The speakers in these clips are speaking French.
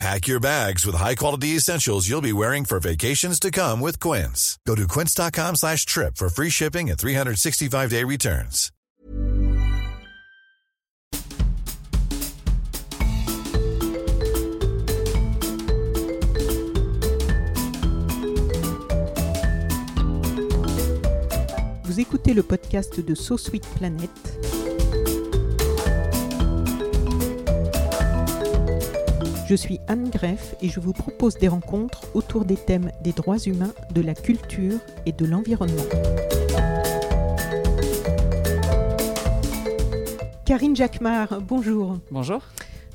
Pack your bags with high-quality essentials you'll be wearing for vacations to come with Quince. Go to quince.com slash trip for free shipping and 365-day returns. Vous écoutez le podcast de So Sweet Planet. Je suis Anne Greff et je vous propose des rencontres autour des thèmes des droits humains, de la culture et de l'environnement. Karine Jacquemart, bonjour. Bonjour.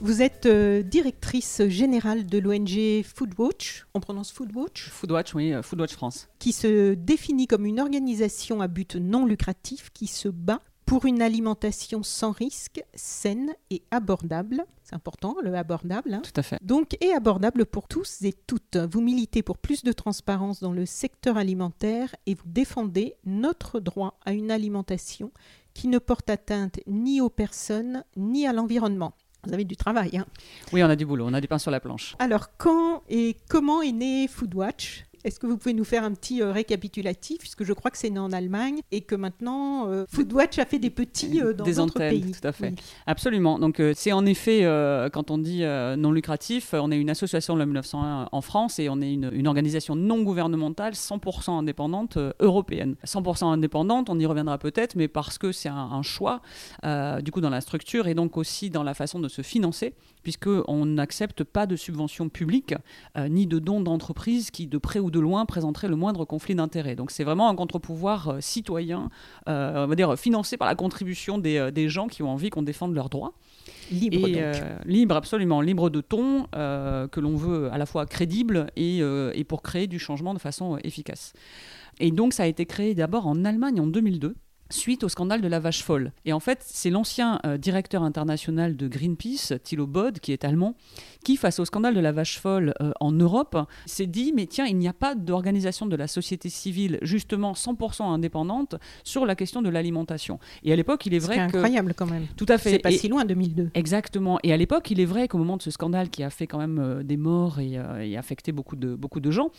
Vous êtes euh, directrice générale de l'ONG Foodwatch, on prononce Foodwatch, Foodwatch, oui, euh, Foodwatch France. qui se définit comme une organisation à but non lucratif qui se bat pour une alimentation sans risque, saine et abordable. C'est important, le abordable. hein. Tout à fait. Donc, et abordable pour tous et toutes. Vous militez pour plus de transparence dans le secteur alimentaire et vous défendez notre droit à une alimentation qui ne porte atteinte ni aux personnes ni à l'environnement. Vous avez du travail. Hein Oui, on a du boulot, on a du pain sur la planche. Alors, quand et comment est né Foodwatch est-ce que vous pouvez nous faire un petit euh, récapitulatif, puisque je crois que c'est né en Allemagne et que maintenant euh, Foodwatch a fait des petits euh, dans Des d'autres antennes, pays. tout à fait. Oui. Absolument. Donc, euh, c'est en effet, quand on dit non lucratif, on est une association de la 1901 en France et on est une, une organisation non gouvernementale, 100% indépendante européenne. 100% indépendante, on y reviendra peut-être, mais parce que c'est un, un choix, du coup, dans la structure et donc aussi dans la façon de se financer, puisqu'on n'accepte pas de subventions publiques euh, ni de dons d'entreprises qui, de près ou de loin, présenteraient le moindre conflit d'intérêts. Donc, c'est vraiment un contre-pouvoir euh, citoyen, euh, on va dire financé par la contribution des, des gens qui ont envie qu'on défende leurs droits. Libre Et donc. libre, absolument, libre de ton, que l'on veut à la fois crédible et, et pour créer du changement de façon efficace. Et donc, ça a été créé d'abord en Allemagne en 2002 suite au scandale de la vache folle. Et en fait, c'est l'ancien euh, directeur international de Greenpeace, Thilo Bod, qui est allemand, qui, face au scandale de la vache folle euh, en Europe, s'est dit, mais tiens, il n'y a pas d'organisation de la société civile, justement 100% indépendante, sur la question de l'alimentation. Et à l'époque, il est C'est vrai que... incroyable quand même. Tout à fait. C'est pas Et- si loin 2002. Exactement. Et à l'époque, il est vrai qu'au moment de ce scandale qui a fait quand même euh, des morts et, et affecté beaucoup de, beaucoup de gens,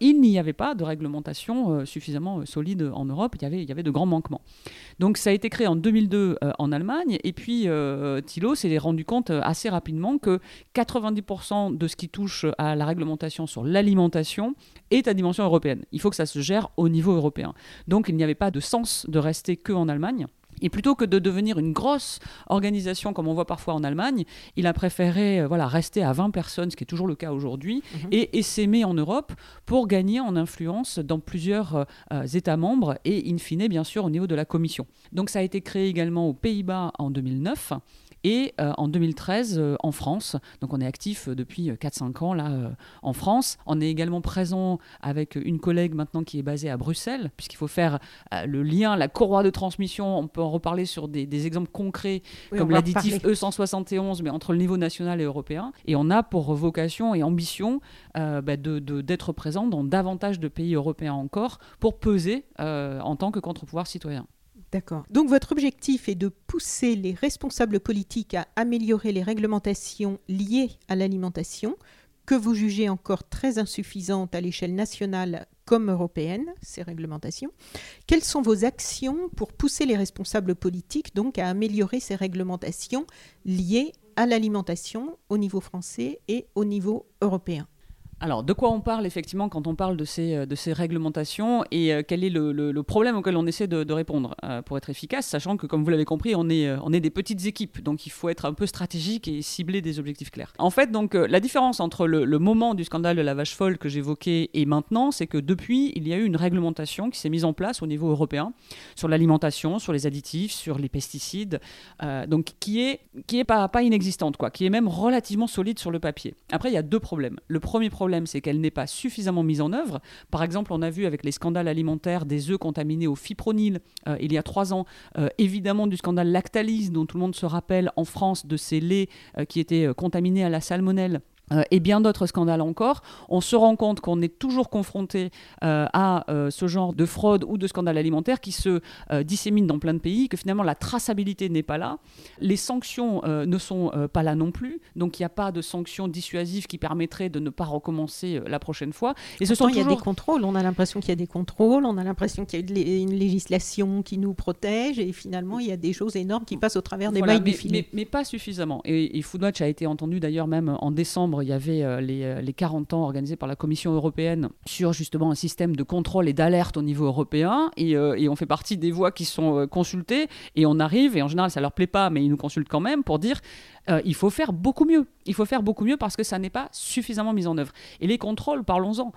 il n'y avait pas de réglementation suffisamment solide en Europe. Il y, avait, il y avait de grands Donc ça a été créé en 2002 euh, en Allemagne. Et puis euh, Thilo s'est rendu compte euh, assez rapidement que 90% de ce qui touche à la réglementation sur l'alimentation est à dimension européenne. Il faut que ça se gère au niveau européen. Donc il n'y avait pas de sens de rester que en Allemagne. Et plutôt que de devenir une grosse organisation comme on voit parfois en Allemagne, il a préféré euh, voilà, rester à 20 personnes, ce qui est toujours le cas aujourd'hui, Mhm. et essaimer en Europe pour gagner en influence dans plusieurs euh, euh, États membres et in fine bien sûr au niveau de la Commission. Donc ça a été créé également aux Pays-Bas en 2009 et euh, en 2013 euh, en France. Donc on est actif euh, depuis euh, 4-5 ans là euh, en France. On est également présent avec une collègue maintenant qui est basée à Bruxelles, puisqu'il faut faire le lien, la courroie de transmission. On peut en reparler sur des, des exemples concrets Oui, comme l'additif reparler. E171, mais entre le niveau national et européen. Et on a pour vocation et ambition bah, de- de- d'être présent dans davantage de pays européens encore pour peser en tant que contre-pouvoir citoyen. Donc votre objectif est de pousser les responsables politiques à améliorer les réglementations liées à l'alimentation, que vous jugez encore très insuffisantes à l'échelle nationale comme européenne, ces réglementations. Quelles sont vos actions pour pousser les responsables politiques donc à améliorer ces réglementations liées à l'alimentation au niveau français et au niveau européen? Alors, de quoi on parle effectivement quand on parle de ces, euh, de ces réglementations et euh, quel est le, le- problème auquel on essaie de, répondre euh, pour être efficace, sachant que, comme vous l'avez compris, on est, on est des petites équipes, donc il faut être un peu stratégique et cibler des objectifs clairs. En fait, donc, la différence entre le, le moment du scandale de la vache folle que j'évoquais et maintenant, c'est que depuis, il y a eu une réglementation qui s'est mise en place au niveau européen sur l'alimentation, sur les additifs, sur les pesticides, donc qui est, qui est pas, pas inexistante, quoi, qui est même relativement solide sur le papier. Après, il y a deux problèmes. Le premier problème, problème, c'est qu'elle n'est pas suffisamment mise en œuvre. Par exemple, on a vu avec les scandales alimentaires des œufs contaminés au fipronil euh, il y a trois ans, euh, évidemment du scandale Lactalis, dont tout le monde se rappelle en France de ces laits qui étaient contaminés à la salmonelle euh, et bien d'autres scandales encore, on se rend compte qu'on est toujours confronté euh, à euh, ce genre de fraude ou de scandale alimentaire qui se dissémine dans plein de pays, que finalement la traçabilité n'est pas là, les sanctions ne sont pas là non plus, donc il n'y a pas de sanctions dissuasives qui permettraient de ne pas recommencer la prochaine fois. Et ce sont il y a des contrôles, on a l'impression qu'il y a des contrôles, on a l'impression qu'il y a une législation qui nous protège, et finalement il y a des choses énormes qui passent au travers des mailles mais, du filet. Mais, pas suffisamment. Et, et Foodwatch a été entendu d'ailleurs même en décembre il y avait euh, les, 40 euh, ans organisés par la Commission européenne sur justement un système de contrôle et d'alerte au niveau européen. Et, euh, on fait partie des voix qui sont consultées. Et on arrive, et en général, ça leur plaît pas, mais ils nous consultent quand même pour dire il faut faire beaucoup mieux. Il faut faire beaucoup mieux parce que ça n'est pas suffisamment mis en œuvre. Et les contrôles, parlons-en,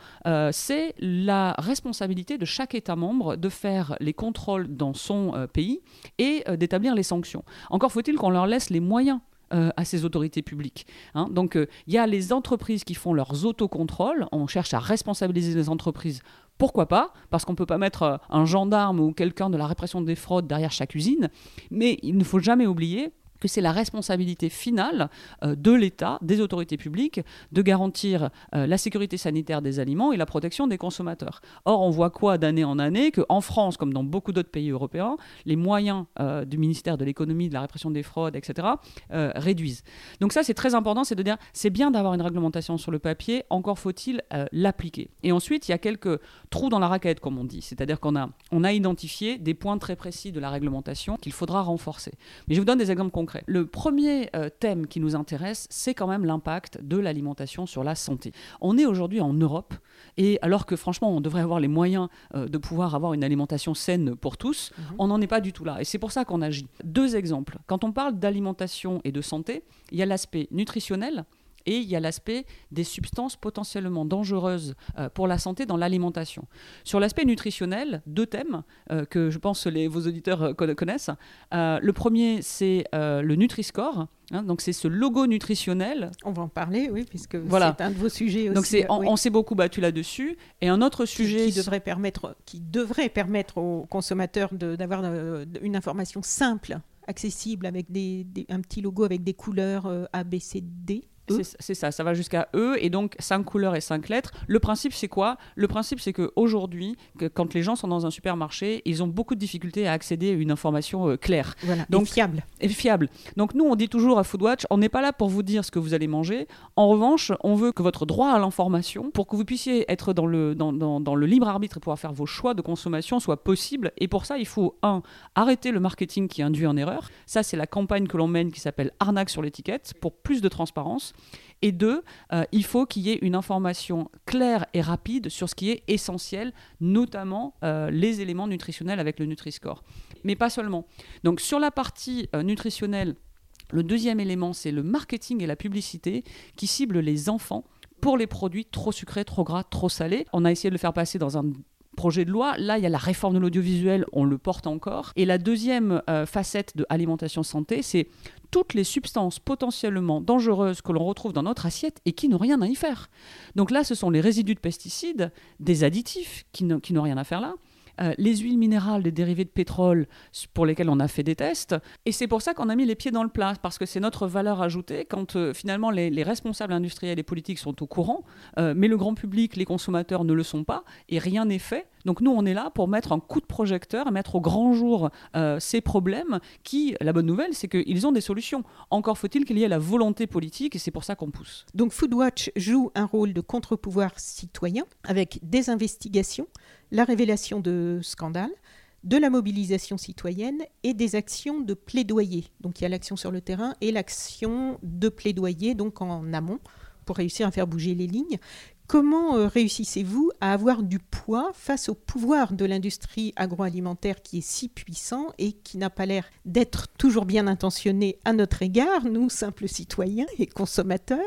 c'est la responsabilité de chaque État membre de faire les contrôles dans son pays et d'établir les sanctions. Encore faut-il qu'on leur laisse les moyens euh, à ces autorités publiques. Hein. Donc euh, il y a les entreprises qui font leurs autocontrôles, on cherche à responsabiliser les entreprises. Pourquoi pas? Parce qu'on ne peut pas mettre euh, un gendarme ou quelqu'un de la répression des fraudes derrière chaque usine. Mais il ne faut jamais oublier que c'est la responsabilité finale euh, de l'État, des autorités publiques, de garantir euh, la sécurité sanitaire des aliments et la protection des consommateurs. Or, on voit quoi d'année en année qu'en France, comme dans beaucoup d'autres pays européens, les moyens euh, du ministère de l'économie, de la répression des fraudes, etc., réduisent. Donc ça, c'est très important, c'est de dire, c'est bien d'avoir une réglementation sur le papier, encore faut-il l'appliquer. Et ensuite, il y a quelques trous dans la raquette, comme on dit, c'est-à-dire qu'on a, on a identifié des points très précis de la réglementation qu'il faudra renforcer. Mais je vous donne des exemples concrets. Le premier euh, thème qui nous intéresse, c'est quand même l'impact de l'alimentation sur la santé. On est aujourd'hui en Europe, et alors que franchement, on devrait avoir les moyens euh, de pouvoir avoir une alimentation saine pour tous, mhm. on n'en est pas du tout là. Et c'est pour ça qu'on agit. Deux exemples. Quand on parle d'alimentation et de santé, il y a l'aspect nutritionnel et il y a l'aspect des substances potentiellement dangereuses euh, pour la santé dans l'alimentation. Sur l'aspect nutritionnel, deux thèmes euh, que je pense les, vos auditeurs euh, connaissent. le premier, c'est le Nutri-Score. Hein, donc c'est ce logo nutritionnel. On va en parler, oui, puisque c'est un de vos sujets aussi. Donc on, s'est beaucoup battu là-dessus. Et un autre sujet qui, devrait permettre, qui devrait permettre aux consommateurs d'avoir une information simple, accessible, avec des, un petit logo avec des couleurs A, B, C, D. E. C'est ça, ça va jusqu'à E et donc 5 couleurs et 5 lettres. Le principe, c'est quoi? Le principe, c'est qu'aujourd'hui, que quand les gens sont dans un supermarché, ils ont beaucoup de difficultés à accéder à une information euh, claire. donc, et fiable. Et fiable. Donc nous, on dit toujours à Foodwatch, on n'est pas là pour vous dire ce que vous allez manger. En revanche, on veut que votre droit à l'information, pour que vous puissiez être dans le, dans, dans, dans le libre arbitre et pouvoir faire vos choix de consommation, soit possible. Et pour ça, il faut, un, arrêter le marketing qui induit en erreur. Ça, c'est la campagne que l'on mène qui s'appelle Arnaque sur l'étiquette, pour plus de transparence. Et deux, euh, il faut qu'il y ait une information claire et rapide sur ce qui est essentiel, notamment euh, les éléments nutritionnels avec le Nutri-Score. Mais pas seulement. Donc sur la partie euh, nutritionnelle, le deuxième élément, c'est le marketing et la publicité qui ciblent les enfants pour les produits trop sucrés, trop gras, trop salés. On a essayé de le faire passer dans un projet de loi. Là, il y a la réforme de l'audiovisuel, on le porte encore. Et la deuxième facette de alimentation santé, c'est toutes les substances potentiellement dangereuses que l'on retrouve dans notre assiette et qui n'ont rien à y faire. Donc là, ce sont les résidus de pesticides, des additifs qui n'ont rien à faire là, euh, les huiles minérales, des dérivés de pétrole pour lesquels on a fait des tests. Et c'est pour ça qu'on a mis les pieds dans le plat, parce que c'est notre valeur ajoutée quand euh, finalement les, responsables industriels et politiques sont au courant, euh, mais le grand public, les consommateurs ne le sont pas, et rien n'est fait. Donc nous, on est là pour mettre un coup de projecteur et mettre au grand jour ces problèmes qui, la bonne nouvelle, c'est qu'ils ont des solutions. Encore faut-il qu'il y ait la volonté politique et c'est pour ça qu'on pousse. Donc Foodwatch joue un rôle de contre-pouvoir citoyen avec des investigations, la révélation de scandales, de la mobilisation citoyenne et des actions de plaidoyer. Donc il y a l'action sur le terrain et l'action de plaidoyer, donc en amont, pour réussir à faire bouger les lignes. Comment euh, réussissez-vous à avoir du poids face au pouvoir de l'industrie agroalimentaire qui est si puissant et qui n'a pas l'air d'être toujours bien intentionné à notre égard, nous, simples citoyens et consommateurs?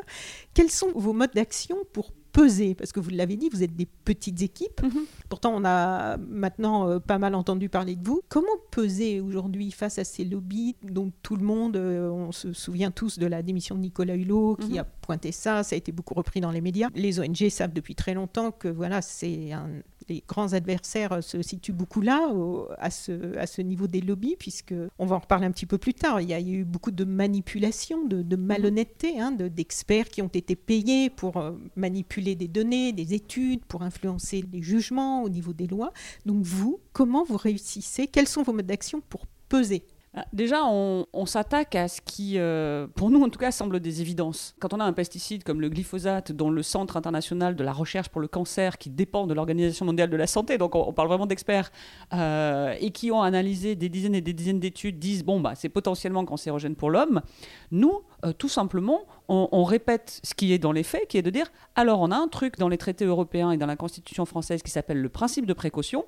Quels sont vos modes d'action pour peser Parce que vous l'avez dit, vous êtes des petites équipes. Mhm. Pourtant, on a maintenant euh, pas mal entendu parler de vous. Comment peser aujourd'hui face à ces lobbies dont tout le monde, euh, on se souvient tous de la démission de Nicolas Hulot qui Mhm. a pointé ça, ça a été beaucoup repris dans les médias. Les ONG savent depuis très longtemps que voilà, c'est un les grands adversaires se situent beaucoup là, à, ce, niveau des lobbies, puisque on va en reparler un petit peu plus tard. Il y a eu beaucoup de manipulation, de, malhonnêteté, hein, de- d'experts qui ont été payés pour euh, manipuler des données, des études, pour influencer les jugements au niveau des lois. Donc vous, comment vous réussissez? Quels sont vos modes d'action pour peser? Déjà, on, s'attaque à ce qui, euh, pour nous en tout cas, semble des évidences. Quand on a un pesticide comme le glyphosate, dont le Centre international de la recherche pour le cancer, qui dépend de l'Organisation mondiale de la santé, donc on, parle vraiment d'experts, euh, et qui ont analysé des dizaines et des dizaines d'études, disent bon bah c'est potentiellement cancérogène pour l'homme. Nous, euh, tout simplement, on répète ce qui est dans les faits, qui est de dire alors on a un truc dans les traités européens et dans la Constitution française qui s'appelle le principe de précaution,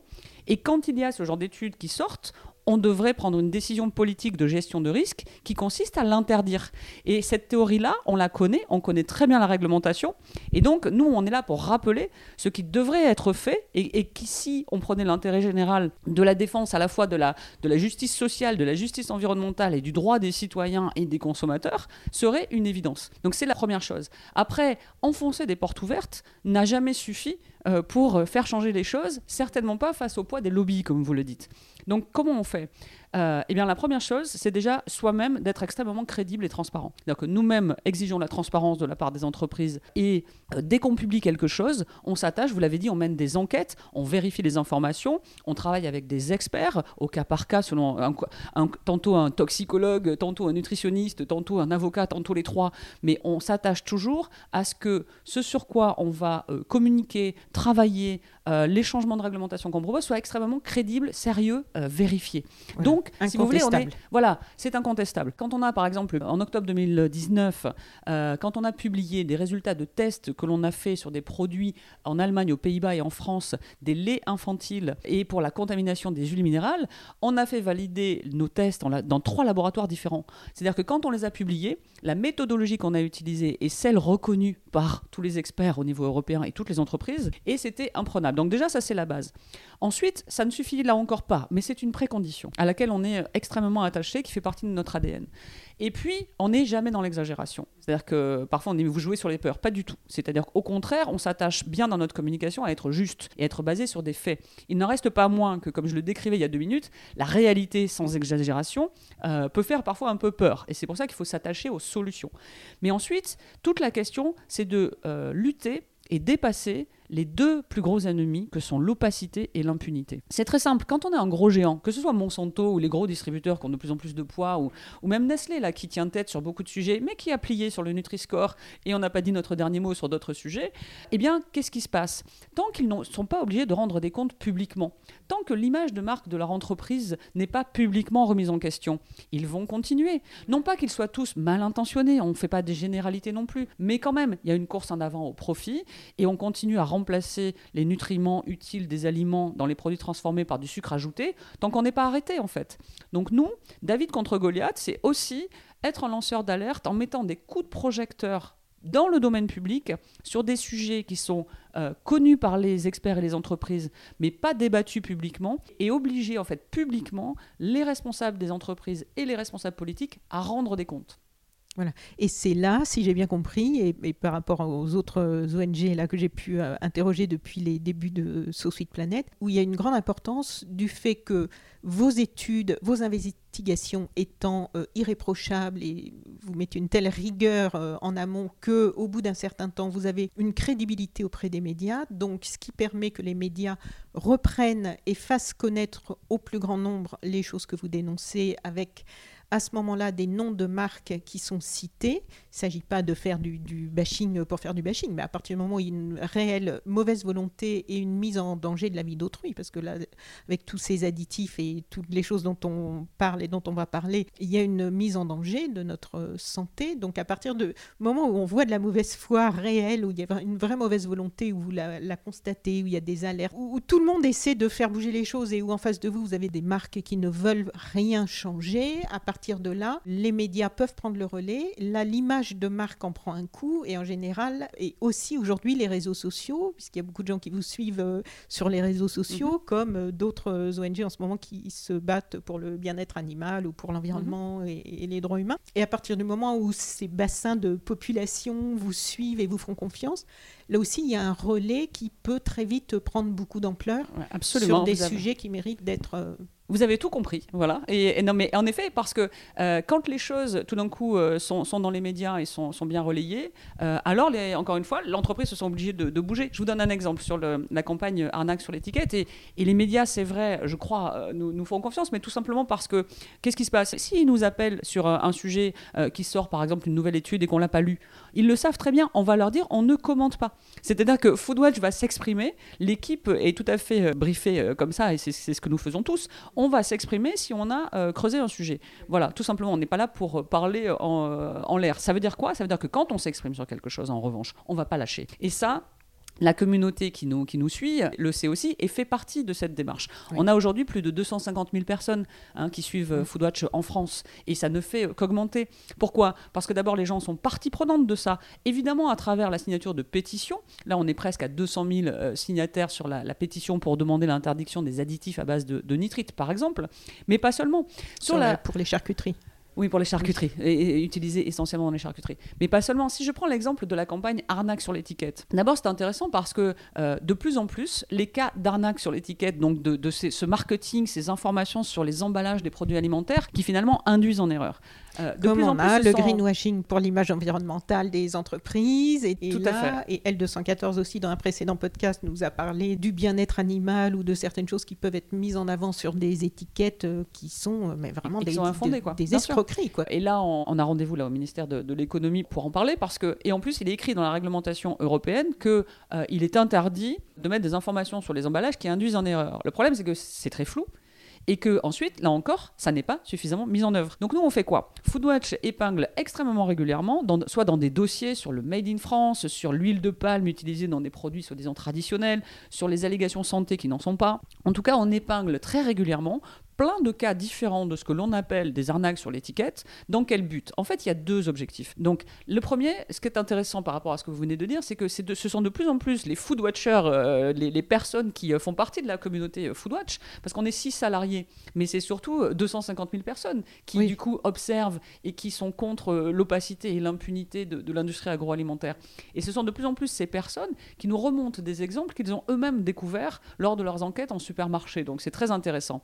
et quand il y a ce genre d'études qui sortent, on devrait prendre une décision politique de gestion de risque qui consiste à l'interdire. Et cette théorie-là, on la connaît, on connaît très bien la réglementation. Et donc, nous, on est là pour rappeler ce qui devrait être fait et, et qui, si on prenait l'intérêt général de la défense à la fois de la, de la justice sociale, de la justice environnementale et du droit des citoyens et des consommateurs, serait une évidence. Donc, c'est la première chose. Après, enfoncer des portes ouvertes n'a jamais suffi euh, pour euh, faire changer les choses, certainement pas face au poids des lobbies, comme vous le dites. Donc, comment on fait? Euh, Eh bien, la première chose, c'est déjà soi-même d'être extrêmement crédible et transparent. C'est-à-dire nous-mêmes exigeons la transparence de la part des entreprises et euh, dès qu'on publie quelque chose, on s'attache, vous l'avez dit, on mène des enquêtes, on vérifie les informations, on travaille avec des experts au cas par cas, selon tantôt un toxicologue, tantôt un nutritionniste, tantôt un avocat, tantôt les trois, mais on s'attache toujours à ce que ce sur quoi on va euh, communiquer, travailler, euh, les changements de réglementation qu'on propose soient extrêmement crédibles, sérieux, euh, vérifiés. Voilà. Donc, si vous voulez, on est, voilà, c'est incontestable. Quand on a, par exemple, en octobre 2019, euh, quand on a publié des résultats de tests que l'on a fait sur des produits en Allemagne, aux Pays-Bas et en France, des laits infantiles et pour la contamination des huiles minérales, on a fait valider nos tests la- dans trois laboratoires différents. C'est-à-dire que quand on les a publiés, la méthodologie qu'on a utilisée est celle reconnue par tous les experts au niveau européen et toutes les entreprises, et c'était imprenable. Donc déjà, ça c'est la base. Ensuite, ça ne suffit là encore pas, mais c'est une précondition à laquelle on est extrêmement attaché, qui fait partie de notre ADN. Et puis, on n'est jamais dans l'exagération. C'est-à-dire que parfois on dit vous jouez sur les peurs. Pas du tout. C'est-à-dire qu'au contraire, on s'attache bien dans notre communication à être juste et être basé sur des faits. Il n'en reste pas moins que, comme je le décrivais il y a deux minutes, la réalité sans exagération euh, peut faire parfois un peu peur. Et c'est pour ça qu'il faut s'attacher aux solutions. Mais ensuite, toute la question, c'est de euh, lutter et dépasser les deux plus gros ennemis que sont l'opacité et l'impunité. C'est très simple, quand on est un gros géant, que ce soit Monsanto ou les gros distributeurs qui ont de plus en plus de poids, ou, même Nestlé là, qui tient tête sur beaucoup de sujets, mais qui a plié sur le Nutri-Score et on n'a pas dit notre dernier mot sur d'autres sujets, eh bien, qu'est-ce qui se passe? Tant qu'ils ne sont pas obligés de rendre des comptes publiquement, tant que l'image de marque de leur entreprise n'est pas publiquement remise en question, ils vont continuer. Non pas qu'ils soient tous mal intentionnés, on ne fait pas des généralités non plus, mais quand même, il y a une course en avant au profit et on continue à remplacer les nutriments utiles des aliments dans les produits transformés par du sucre ajouté, tant qu'on n'est pas arrêté en fait. Donc nous, David contre Goliath, c'est aussi être un lanceur d'alerte en mettant des coups de projecteur dans le domaine public sur des sujets qui sont euh, connus par les experts et les entreprises, mais pas débattus publiquement, et obliger en fait publiquement les responsables des entreprises et les responsables politiques à rendre des comptes. Et c'est là, si j'ai bien compris, et, par rapport aux autres ONG là, que j'ai pu euh, interroger depuis les débuts de So Sweet Planet, où il y a une grande importance du fait que vos études, vos investigations étant euh, irréprochables et vous mettez une telle rigueur euh, en amont que au bout d'un certain temps, vous avez une crédibilité auprès des médias, donc ce qui permet que les médias reprennent et fassent connaître au plus grand nombre les choses que vous dénoncez avec à ce moment-là des noms de marques qui sont cités. Il ne s'agit pas de faire du, bashing pour faire du bashing, mais à partir du moment où il y a une réelle mauvaise volonté et une mise en danger de la vie d'autrui, parce que là, avec tous ces additifs et toutes les choses dont on parle et dont on va parler, il y a une mise en danger de notre santé. Donc à partir du moment où on voit de la mauvaise foi réelle, où il y a une vraie mauvaise volonté, où vous la, la constatez, où il y a des alertes, où, où tout le monde essaie de faire bouger les choses et où en face de vous, vous avez des marques qui ne veulent rien changer, à partir de là, les médias peuvent prendre le relais. Là, l'image de marque en prend un coup et en général, et aussi aujourd'hui les réseaux sociaux, puisqu'il y a beaucoup de gens qui vous suivent euh, sur les réseaux sociaux, mhm. comme euh, d'autres ONG en ce moment qui se battent pour le bien-être animal ou pour l'environnement mhm. et, les droits humains. Et à partir du moment où ces bassins de population vous suivent et vous font confiance, là aussi, il y a un relais qui peut très vite prendre beaucoup d'ampleur sur des sujets qui méritent d'être euh, vous avez tout compris, voilà. Et, non, mais en effet, parce que euh, quand les choses, tout d'un coup, euh, sont, dans les médias et sont, bien relayées, euh, alors, les, encore une fois, l'entreprise se sent obligée de, bouger. Je vous donne un exemple sur la campagne arnaque sur l'étiquette. Et, les médias, c'est vrai, je crois, nous, nous font confiance, mais tout simplement parce que, qu'est-ce qui se passe? S'ils nous appellent sur un sujet qui sort, par exemple, une nouvelle étude et qu'on l'a pas lu, ils le savent très bien, on va leur dire, on ne commente pas. C'est-à-dire que Foodwatch va s'exprimer, l'équipe est tout à fait briefée comme ça, et c'est ce que nous faisons tous on va s'exprimer si on a euh, creusé un sujet. Voilà, tout simplement, on n'est pas là pour parler en, euh, en l'air. Ça veut dire quoi? Ça veut dire que quand on s'exprime sur quelque chose, en revanche, on va pas lâcher. Et ça, la communauté qui nous, qui nous suit le sait aussi et fait partie de cette démarche. On a aujourd'hui plus de 250 000 personnes hein, qui suivent euh, Foodwatch en France et ça ne fait qu'augmenter. Pourquoi? Parce que d'abord les gens sont partie prenante de ça, évidemment à travers la signature de pétitions. Là on est presque à 200 000 euh, signataires sur la, pétition pour demander l'interdiction des additifs à base de, nitrite par exemple, mais pas seulement. Sur, la... Pour les charcuteries. Oui, pour les charcuteries, et, essentiellement dans les charcuteries. Mais pas seulement. Si je prends l'exemple de la campagne arnaque sur l'étiquette, d'abord c'est intéressant parce que euh, de plus en plus, les cas d'arnaque sur l'étiquette, donc de, ce marketing, ces informations sur les emballages des produits alimentaires, qui finalement induisent en erreur. Euh, de Comme plus on en a le greenwashing pour l'image environnementale des entreprises. Et, Tout à fait. Et L214 aussi, dans un précédent podcast, nous a parlé du bien-être animal ou de certaines choses qui peuvent être mises en avant sur des étiquettes euh, qui sont euh, mais vraiment des, des escroqueries. Quoi. Et là, on, a rendez-vous là au ministère de, l'économie pour en parler parce que, et en plus, il est écrit dans la réglementation européenne qu'il il est interdit de mettre des informations sur les emballages qui induisent en erreur. Le problème, c'est que c'est très flou et que ensuite, là encore, ça n'est pas suffisamment mis en œuvre. Donc nous, on fait quoi? Foodwatch épingle extrêmement régulièrement, soit dans des dossiers sur le Made in France, sur l'huile de palme utilisée dans des produits soi-disant traditionnels, sur les allégations santé qui n'en sont pas. En tout cas, on épingle très régulièrement plein de cas différents de ce que l'on appelle des arnaques sur l'étiquette. Dans quel but? En fait, il y a deux objectifs. Donc, le premier, ce qui est intéressant par rapport à ce que vous venez de dire, c'est que de, ce sont de plus en plus les food watchers, euh, les, personnes qui euh, font partie de la communauté euh, food watch, parce qu'on est six salariés, mais c'est surtout 250 000 personnes qui, du coup, observent et qui sont contre l'opacité et l'impunité de, de l'industrie agroalimentaire. Et ce sont de plus en plus ces personnes qui nous remontent des exemples qu'ils ont eux-mêmes découverts lors de leurs enquêtes en supermarché. Donc, c'est très intéressant.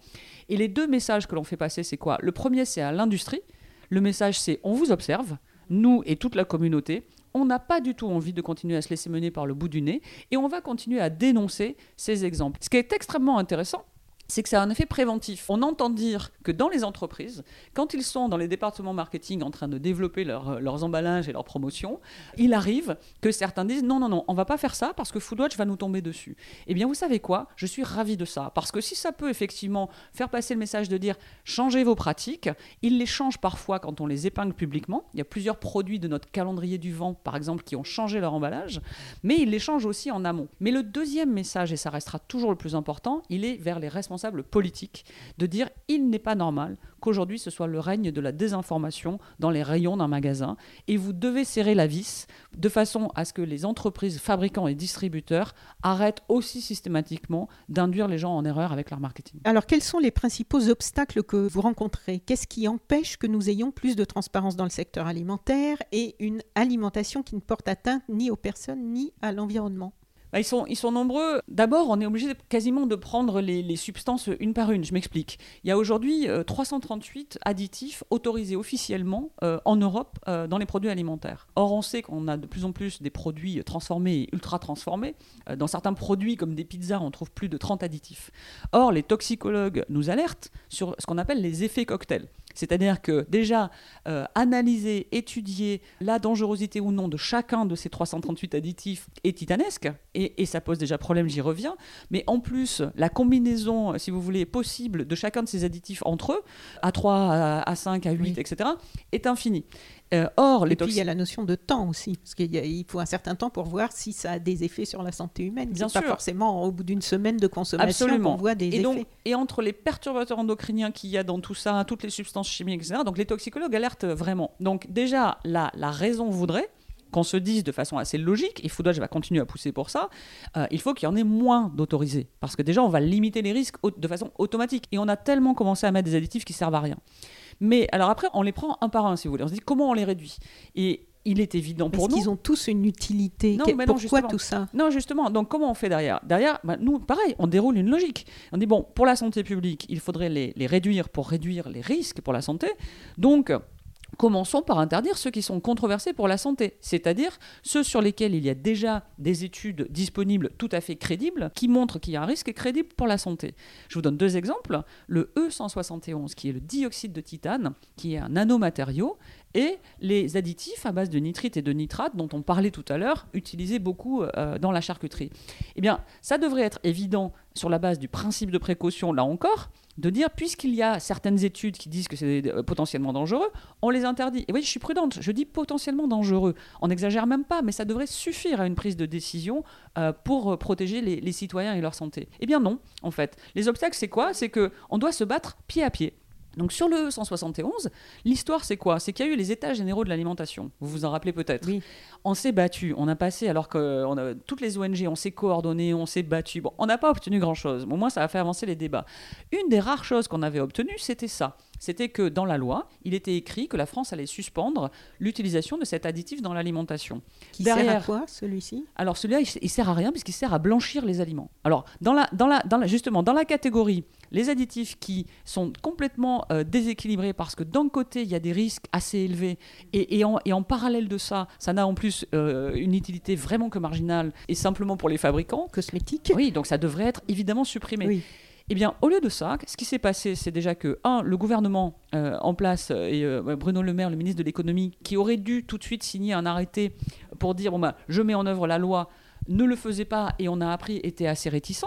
Et les deux messages que l'on fait passer, c'est quoi? Le premier, c'est à l'industrie. Le message, c'est on vous observe, nous et toute la communauté. On n'a pas du tout envie de continuer à se laisser mener par le bout du nez et on va continuer à dénoncer ces exemples. Ce qui est extrêmement intéressant, c'est que ça a un effet préventif. On entend dire que dans les entreprises, quand ils sont dans les départements marketing en train de développer euh, leurs emballages et leurs promotions, il arrive que certains disent non, non, non, on va pas faire ça parce que Foodwatch va nous tomber dessus. Eh bien, vous savez quoi? Je suis ravi de ça parce que si ça peut effectivement faire passer le message de dire changez vos pratiques, ils les changent parfois quand on les épingle publiquement. Il y a plusieurs produits de notre calendrier du vent, par exemple, qui ont changé leur emballage, mais ils les changent aussi en amont. Mais le deuxième message, et ça restera toujours le plus important, il est vers les responsables politique de dire il n'est pas normal qu'aujourd'hui ce soit le règne de la désinformation dans les rayons d'un magasin et vous devez serrer la vis de façon à ce que les entreprises, fabricants et distributeurs arrêtent aussi systématiquement d'induire les gens en erreur avec leur marketing. Alors quels sont les principaux obstacles que vous rencontrez? Qu'est-ce qui empêche que nous ayons plus de transparence dans le secteur alimentaire et une alimentation qui ne porte atteinte ni aux personnes ni à l'environnement? Bah, ils, sont, nombreux. D'abord, on est obligé quasiment de prendre les, substances une par une. Je m'explique. Il y a aujourd'hui 338 euh, additifs autorisés officiellement euh, en Europe euh, dans les produits alimentaires. Or, on sait qu'on a de plus en plus des produits transformés et ultra transformés. dans certains produits, comme des pizzas, on trouve plus de 30 additifs. Or, les toxicologues nous alertent sur ce qu'on appelle les effets cocktails. C'est-à-dire que déjà, euh, analyser, étudier la dangerosité ou non de chacun de ces 338 additifs est titanesque, et, ça pose déjà problème, j'y reviens. Mais en plus, la combinaison, si vous voulez, possible de chacun de ces additifs entre eux, à 3, à, 5, à 8, etc., est infinie. Euh, or, les Et puis il y a la notion de temps aussi, parce qu'il faut un certain temps pour voir si ça a des effets sur la santé humaine. Bien sûr. Pas forcément au bout d'une semaine de consommation qu'on voit des et effets. et entre les perturbateurs endocriniens qu'il y a dans tout ça, toutes les substances chimiques, etc., donc les toxicologues alertent vraiment. Donc déjà, la, la raison voudrait qu'on se dise de façon assez logique, et Foodwatch va continuer à pousser pour ça, euh, il faut qu'il y en ait moins d'autorisés. Parce que déjà, on va limiter les risques de façon automatique. Et on a tellement commencé à mettre des additifs qui servent à rien. Mais alors après, on les prend un par un, si vous voulez. On se dit comment on les réduit? Et il est évident pour nous. Qu'ils ont tous une utilité. Non, mais Pourquoi tout ça? Non, justement. Donc, comment on fait derrière? Derrière, bah, nous, pareil, on déroule une logique. On dit, bon, pour la santé publique, il faudrait les, les réduire pour réduire les risques pour la santé. Donc, Commençons par interdire ceux qui sont controversés pour la santé, c'est-à-dire ceux sur lesquels il y a déjà des études disponibles tout à fait crédibles qui montrent qu'il y a un risque crédible pour la santé. Je vous donne deux exemples. Le E171, qui est le dioxyde de titane, qui est un nanomatériau, et les additifs à base de nitrite et de nitrate dont on parlait tout à l'heure, utilisés beaucoup euh, dans la charcuterie. Eh bien, ça devrait être évident sur la base du principe de précaution, là encore, de dire, puisqu'il y a certaines études qui disent que c'est euh, potentiellement dangereux, on les interdit. Et oui, je suis prudente, je dis potentiellement dangereux. On n'exagère même pas, mais ça devrait suffire à une prise de décision euh, pour protéger les, les, citoyens et leur santé. Eh bien non, en fait. Les obstacles, c'est quoi? C'est qu'on doit se battre pied à pied. Donc sur le 171, l'histoire c'est quoi? C'est qu'il y a eu les états généraux de l'alimentation. Vous vous en rappelez peut-être. Oui. On s'est battu, on a passé alors que on a, toutes les ONG, on s'est coordonné, on s'est battu. Bon, on n'a pas obtenu grand-chose. Au moins ça a fait avancer les débats. Une des rares choses qu'on avait obtenues, c'était ça. C'était que dans la loi, il était écrit que la France allait suspendre l'utilisation de cet additif dans l'alimentation. Qui sert à quoi celui-ci? Alors celui-là, il, sert à rien puisqu'il sert à blanchir les aliments. Alors dans la, dans la, dans la, justement dans la catégorie les additifs qui sont complètement euh, déséquilibrés parce que d'un côté, il y a des risques assez élevés et, en, et en, parallèle de ça, ça n'a en plus euh, une utilité vraiment que marginale et simplement pour les fabricants. Cosmétiques. Oui, donc ça devrait être évidemment supprimé. Eh bien, au lieu de ça, ce qui s'est passé, c'est déjà que, un, le gouvernement euh, en place, et Bruno Le Maire, le ministre de l'économie, qui aurait dû tout de suite signer un arrêté pour dire, bah, je mets en œuvre la loi, ne le faisait pas, et on a appris, était assez réticent.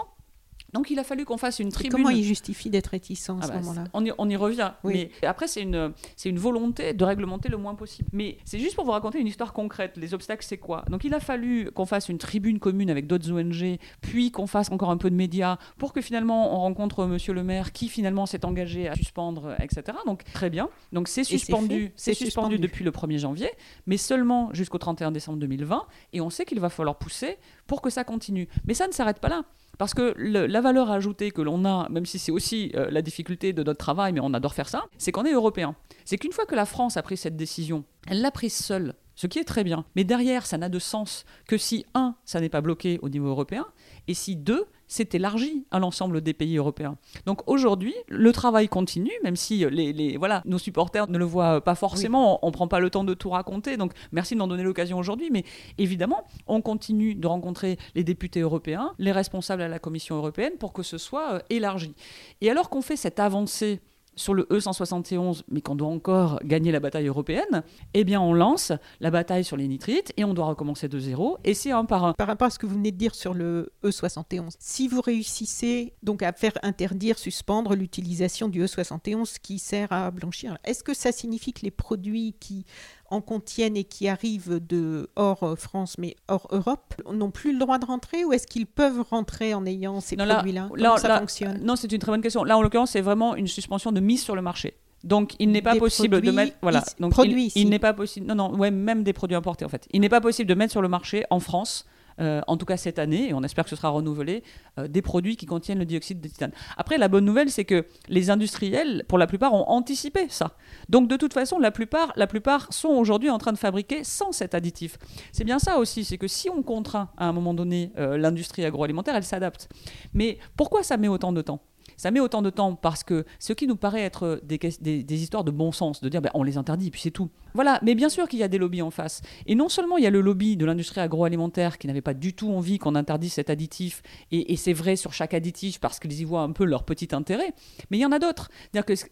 Donc il a fallu qu'on fasse une tribune. comment il justifie d'être réticent à ce ah bah, moment-là on, on y, revient. Mais après, c'est une, c'est une volonté de réglementer le moins possible. Mais c'est juste pour vous raconter une histoire concrète. Les obstacles, c'est quoi? Donc il a fallu qu'on fasse une tribune commune avec d'autres ONG, puis qu'on fasse encore un peu de médias pour que finalement on rencontre Monsieur le maire qui finalement s'est engagé à suspendre, etc. Donc très bien. Donc c'est suspendu, c'est suspendu, depuis le 1er janvier, mais seulement jusqu'au 31 décembre 2020. Et on sait qu'il va falloir pousser pour que ça continue. Mais ça ne s'arrête pas là. Parce que la valeur ajoutée que l'on a, même si c'est aussi euh, la difficulté de notre travail, mais on adore faire ça, c'est qu'on est européen. C'est qu'une fois que la France a pris cette décision, elle l'a prise seule, ce qui est très bien. Mais derrière, ça n'a de sens que si, un, ça n'est pas bloqué au niveau européen, et si, deux, c'est élargi à l'ensemble des pays européens. Donc aujourd'hui, le travail continue, même si les, voilà, nos supporters ne le voient pas forcément, on ne prend pas le temps de tout raconter, donc merci de m'en donner l'occasion aujourd'hui, mais évidemment, on continue de rencontrer les députés européens, les responsables à la Commission européenne, pour que ce soit euh, élargi. Et alors qu'on fait cette avancée sur le E171, mais qu'on doit encore gagner la bataille européenne, eh bien on lance la bataille sur les nitrites et on doit recommencer de zéro. Et c'est un par un. Par rapport à ce que vous venez de dire sur le E71, si vous réussissez donc à faire interdire, suspendre l'utilisation du E71 qui sert à blanchir, est-ce que ça signifie que les produits qui en contiennent et qui arrivent de hors euh, France mais hors Europe n'ont plus le droit de rentrer ou est-ce qu'ils peuvent rentrer en ayant ces produits-là? Comment ça fonctionne? Non, c'est une très bonne question. Là, en l'occurrence, c'est vraiment une suspension de mise sur le marché. Donc il n'est pas possible de mettre voilà. donc produits il, il n'est pas possible non non ouais même des produits importés en fait. Il n'est pas possible de mettre sur le marché en France euh, en tout cas cette année, et on espère que ce sera renouvelé, euh, des produits qui contiennent le dioxyde de titane. Après, la bonne nouvelle, c'est que les industriels, pour la plupart, ont anticipé ça. Donc de toute façon, la plupart, la plupart sont aujourd'hui en train de fabriquer sans cet additif. C'est bien ça aussi, c'est que si on contraint à un moment donné euh, l'industrie agroalimentaire, elle s'adapte. Mais pourquoi ça met autant de temps? Ça met autant de temps parce que ce qui nous paraît être des, histoires de bon sens, de dire ben, on les interdit puis c'est tout. Voilà, mais bien sûr qu'il y a des lobbies en face. Et non seulement il y a le lobby de l'industrie agroalimentaire qui n'avait pas du tout envie qu'on interdise cet additif, et, c'est vrai sur chaque additif parce qu'ils y voient un peu leur petit intérêt, mais il y en a d'autres.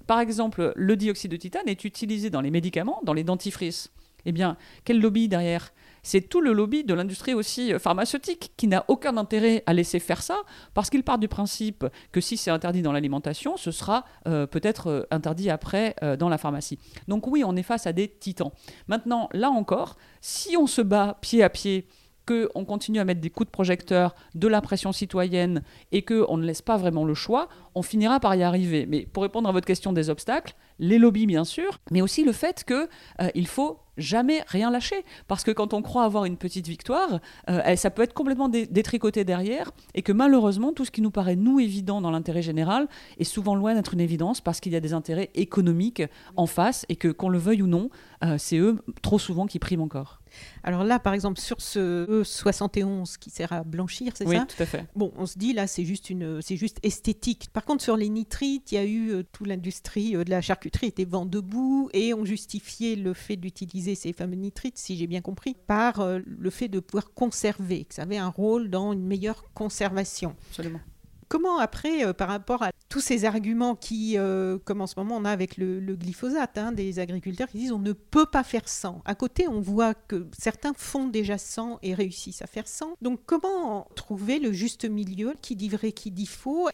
par exemple, le dioxyde de titane est utilisé dans les médicaments, dans les dentifrices. Eh bien, quel lobby derrière? C'est tout le lobby de l'industrie aussi euh, pharmaceutique qui n'a aucun intérêt à laisser faire ça parce qu'il part du principe que si c'est interdit dans l'alimentation, ce sera euh, peut-être euh, interdit après dans la pharmacie. Donc oui, on est face à des titans. Maintenant, là encore, si on se bat pied à pied qu'on continue à mettre des coups de projecteur, de la pression citoyenne et qu'on ne laisse pas vraiment le choix, on finira par y arriver. Mais pour répondre à votre question des obstacles, les lobbies bien sûr, mais aussi le fait qu'il il faut jamais rien lâcher. Parce que quand on croit avoir une petite victoire, euh, ça peut être complètement détricoté derrière, et que malheureusement, tout ce qui nous paraît, nous, évident dans l'intérêt général, est souvent loin d'être une évidence, parce qu'il y a des intérêts économiques en face, et que qu'on le veuille ou non, euh, c'est eux, trop souvent, qui priment encore. Alors là, par exemple, sur ce E71 qui sert à blanchir, c'est ça Oui, tout à fait. Bon, on se dit là, c'est juste, une, c'est juste esthétique. Par contre, sur les nitrites, il y a eu euh, toute l'industrie de la charcuterie était vent debout, et on justifiait le fait d'utiliser ces fameux nitrites, si j'ai bien compris, par euh, le fait de pouvoir conserver, que ça avait un rôle dans une meilleure conservation. Absolument. Comment après, euh, par rapport à tous ces arguments qui, euh, comme en ce moment on a avec le, glyphosate, hein, des agriculteurs qui disent on ne peut pas faire sans. À côté, on voit que certains font déjà sans et réussissent à faire sans. Donc comment trouver le juste milieu Qui dit vrai, qui dit faux?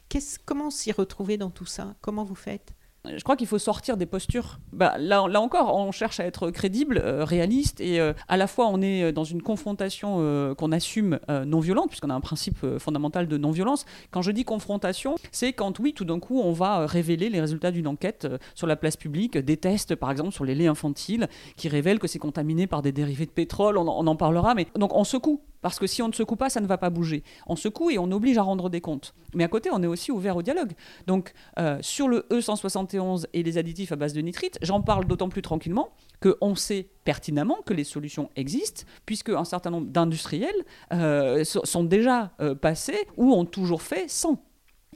Comment s'y retrouver dans tout ça? Comment vous faites? Je crois qu'il faut sortir des postures. Bah, là, là encore, on cherche à être crédible, euh, réaliste, et euh, à la fois on est dans une confrontation euh, qu'on assume non violente, puisqu'on a un principe fondamental de non-violence. Quand je dis confrontation, c'est quand, oui, tout d'un coup, on va révéler les résultats d'une enquête sur la place publique, des tests, par exemple, sur les laits infantiles, qui révèlent que c'est contaminé par des dérivés de pétrole, on, on en parlera, mais donc on secoue parce que si on ne secoue pas, ça ne va pas bouger. On secoue et on oblige à rendre des comptes. Mais à côté, on est aussi ouvert au dialogue. Donc, euh, sur le E171 et les additifs à base de nitrite, j'en parle d'autant plus tranquillement qu'on sait pertinemment que les solutions existent, puisque un certain nombre d'industriels euh, sont déjà euh, passés ou ont toujours fait sans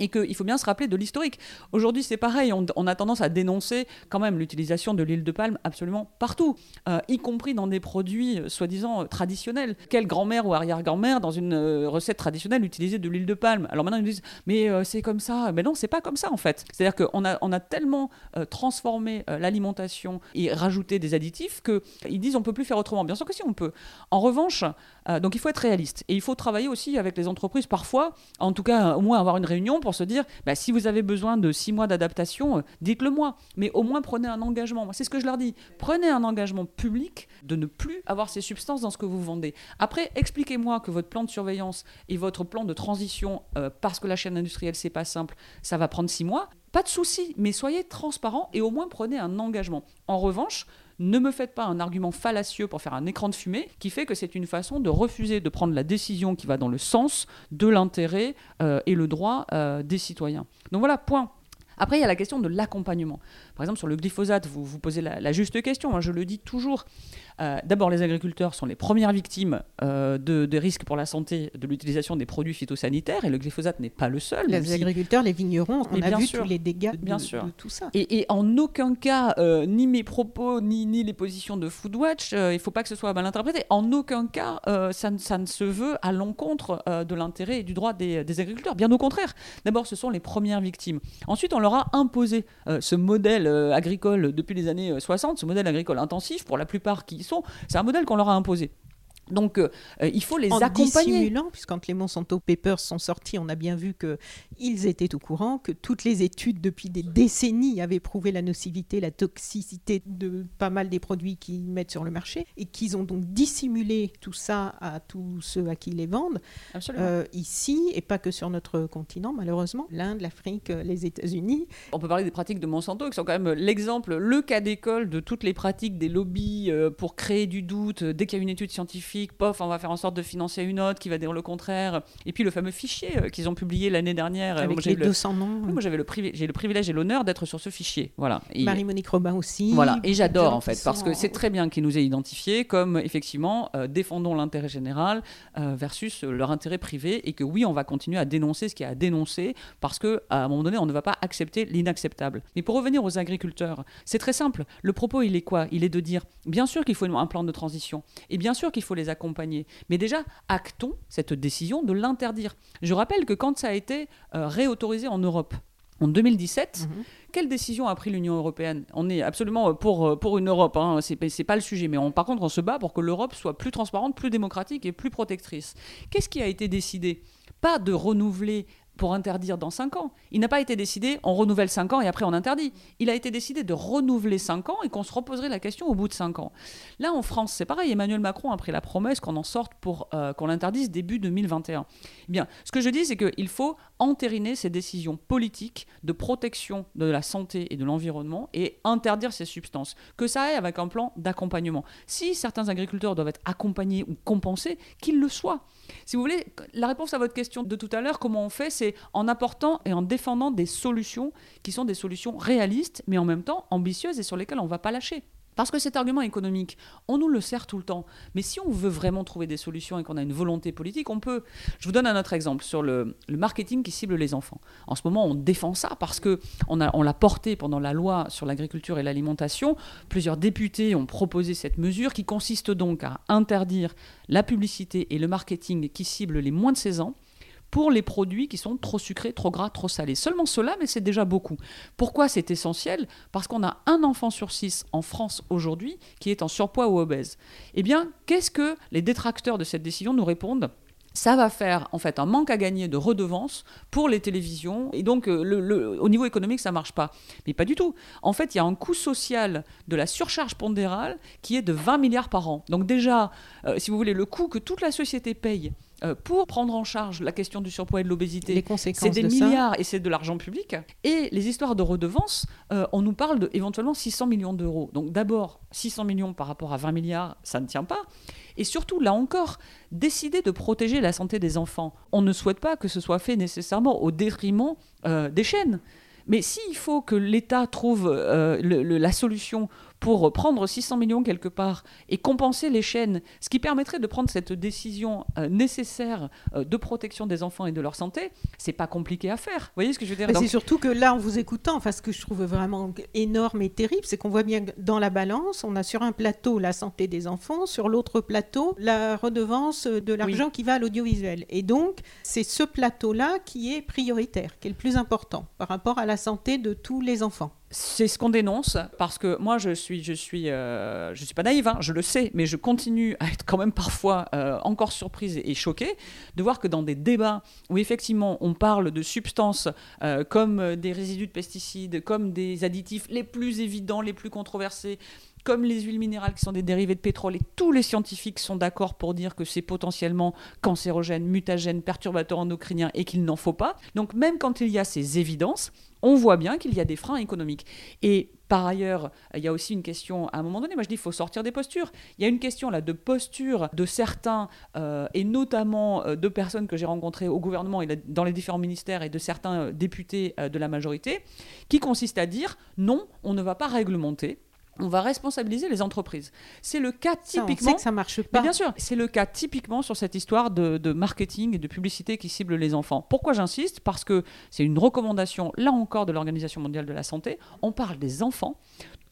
et qu'il faut bien se rappeler de l'historique. Aujourd'hui, c'est pareil, on, a tendance à dénoncer quand même l'utilisation de l'huile de palme absolument partout, euh, y compris dans des produits euh, soi-disant euh, traditionnels. Quelle grand-mère ou arrière-grand-mère dans une recette traditionnelle utilisait de l'huile de palme? Alors maintenant, ils nous disent, mais c'est comme ça. Mais non, c'est pas comme ça en fait. C'est-à-dire qu'on a, a tellement transformé l'alimentation et rajouté des additifs qu'ils disent on peut plus faire autrement. Bien sûr que si, on peut. En revanche, donc il faut être réaliste et il faut travailler aussi avec les entreprises parfois, en tout cas au moins avoir une réunion pour se dire, bah, si vous avez besoin de six mois d'adaptation, euh, dites-le moi. Mais au moins prenez un engagement. C'est ce que je leur dis. Prenez un engagement public de ne plus avoir ces substances dans ce que vous vendez. Après, expliquez-moi que votre plan de surveillance et votre plan de transition, euh, parce que la chaîne industrielle, c'est pas simple, ça va prendre six mois. Pas de souci, mais soyez transparent et au moins prenez un engagement. En revanche, ne me faites pas un argument fallacieux pour faire un écran de fumée qui fait que c'est une façon de refuser de prendre la décision qui va dans le sens de l'intérêt euh, et le droit euh, des citoyens. Donc voilà, point. Après, il y a la question de l'accompagnement. Par exemple, sur le glyphosate, vous vous posez la, juste question, moi je le dis toujours, euh, d'abord, les agriculteurs sont les premières victimes euh, de, risques pour la santé de l'utilisation des produits phytosanitaires et le glyphosate n'est pas le seul. Les agriculteurs, les vignerons, on a vu tous les dégâts bien de, sûr. tout ça. Et, en aucun cas, euh, ni mes propos, ni, ni, les positions de Foodwatch, il ne faut pas que ce soit mal interprété, en aucun cas, ça, ça, ne se veut à l'encontre de l'intérêt et du droit des, des, agriculteurs. Bien au contraire. D'abord, ce sont les premières victimes. Ensuite, on leur a imposé ce modèle agricole depuis les années 60, ce modèle agricole intensif, pour la plupart qui C'est un modèle qu'on leur a imposé. Donc, euh, euh, il faut les en accompagner. Dissimulant, puisque quand les Monsanto Papers sont sortis, on a bien vu qu'ils étaient au courant, que toutes les études depuis des décennies avaient prouvé la nocivité, la toxicité de pas mal des produits qu'ils mettent sur le marché, et qu'ils ont donc dissimulé tout ça à tous ceux à qui ils les vendent, euh, ici, et pas que sur notre continent, malheureusement, l'Inde, l'Afrique, les États-Unis. On peut parler des pratiques de Monsanto, qui sont quand même l'exemple, le cas d'école de toutes les pratiques des lobbies pour créer du doute dès qu'il y a une étude scientifique scientifique, pof, on va faire en sorte de financer une autre qui va dire le contraire. Et puis le fameux fichier euh, qu'ils ont publié l'année dernière. Avec moi, j'ai les le- 200 noms. moi, j'avais le, privi- le privilège et l'honneur d'être sur ce fichier. Voilà. Et- Marie-Monique Robin aussi. voilà, et j'adore en fait, parce que c'est très bien qu'ils nous aient identifiés comme effectivement euh, défendons l'intérêt général euh, versus leur intérêt privé, et que oui, on va continuer à dénoncer ce qui est à dénoncer, parce que à un moment donné, on ne va pas accepter l'inacceptable. Mais pour revenir aux agriculteurs, c'est très simple. Le propos, il est quoi? Il est de dire, bien sûr qu'il faut un plan de transition, et bien sûr qu'il faut les accompagner, mais déjà actons cette décision de l'interdire. Je rappelle que quand ça a été euh, réautorisé en Europe, en 2017, Mhm. quelle décision a pris l'Union européenne? On est absolument euh, pour, euh, pour une Europe, hein, c'est pas- c'est pas le sujet, mais on, par contre on se bat pour que l'Europe soit plus transparente, plus démocratique et plus protectrice. Qu'est-ce qui a été décidé? Pas de renouveler pour interdire dans 5 ans. Il n'a pas été décidé, on renouvelle 5 ans et après on interdit. Il a été décidé de renouveler 5 ans et qu'on se reposerait la question au bout de 5 ans. Là en France, c'est pareil, Emmanuel Macron a pris la promesse qu'on en sorte pour euh, qu'on l'interdise début 2021. Eh bien, ce que je dis, c'est qu'il faut entériner ces décisions politiques de protection de la santé et de l'environnement et interdire ces substances. Que ça aille avec un plan d'accompagnement. Si certains agriculteurs doivent être accompagnés ou compensés, qu'ils le soient. Si vous voulez, la réponse à votre question de tout à l'heure, comment on fait, c'est en apportant et en défendant des solutions qui sont des solutions réalistes, mais en même temps ambitieuses et sur lesquelles on ne va pas lâcher. Parce que cet argument économique, on nous le sert tout le temps. Mais si on veut vraiment trouver des solutions et qu'on a une volonté politique, on peut. Je vous donne un autre exemple sur le, marketing qui cible les enfants. En ce moment, on défend ça parce que on on l'a porté pendant la loi sur l'agriculture et l'alimentation. Plusieurs députés ont proposé cette mesure qui consiste donc à interdire la publicité et le marketing qui ciblent les moins de 16 ans pour les produits qui sont trop sucrés, trop gras, trop salés. Seulement cela, mais c'est déjà beaucoup. Pourquoi c'est essentiel? Parce qu'on a un enfant sur six en France aujourd'hui qui est en surpoids ou obèse. Eh bien, qu'est-ce que les détracteurs de cette décision nous répondent? Ça va faire en fait un manque à gagner de redevances pour les télévisions et donc euh, au niveau économique ça marche pas. Mais pas du tout. En fait, il y a un coût social de la surcharge pondérale qui est de 20 milliards par an. Donc déjà, euh, si vous voulez, le coût que toute la société paye euh, pour prendre en charge la question du surpoids et de l'obésité, les conséquences c'est des de ça. milliards et c'est de l'argent public. Et les histoires de redevances, euh, on nous parle de éventuellement 600 millions d'euros. Donc d'abord, 600 millions par rapport à 20 milliards, ça ne tient pas. Et surtout, là encore, décider de protéger la santé des enfants. On ne souhaite pas que ce soit fait nécessairement au détriment euh, des chaînes. Mais s'il faut que l'État trouve euh, le- le- la solution pour prendre 600 millions quelque part et compenser les chaînes, ce qui permettrait de prendre cette décision euh, nécessaire euh, de protection des enfants et de leur santé, c'est pas compliqué à faire. Vous voyez ce que je veux dire? Mais Donc, c'est surtout que là, en vous écoutant, enfin, ce que je trouve vraiment énorme et terrible, c'est qu'on voit bien que dans la balance, on a sur un plateau la santé des enfants, sur l'autre plateau la redevance de l'argent qui va à l'audiovisuel. Et donc, c'est ce plateau-là qui est prioritaire, qui est le plus important par rapport à la santé de tous les enfants. C'est ce qu'on dénonce parce que moi je suis je suis euh, je suis pas naïve hein, je le sais mais je continue à être quand même parfois euh, encore surprise et, choquée de voir que dans des débats où effectivement on parle de substances euh, comme des résidus de pesticides comme des additifs les plus évidents les plus controversés comme les huiles minérales qui sont des dérivés de pétrole, et tous les scientifiques sont d'accord pour dire que c'est potentiellement cancérogène, mutagène, perturbateur endocrinien et qu'il n'en faut pas. Donc même quand il y a ces évidences, on voit bien qu'il y a des freins économiques. Et par ailleurs, il y a aussi une question, à un moment donné, moi je dis, il faut sortir des postures. Il y a une question là de posture de certains, euh, et notamment euh, de personnes que j'ai rencontrées au gouvernement et dans les différents ministères et de certains euh, députés de la majorité, qui consiste à dire, non, on ne va pas réglementer. On va responsabiliser les entreprises. C'est le cas Ça, on typiquement. sait que ça marche Mais pas. bien sûr, c'est le cas typiquement sur cette histoire de, de marketing et de publicité qui cible les enfants. Pourquoi j'insiste? Parce que c'est une recommandation, là encore, de l'Organisation mondiale de la santé. On parle des enfants.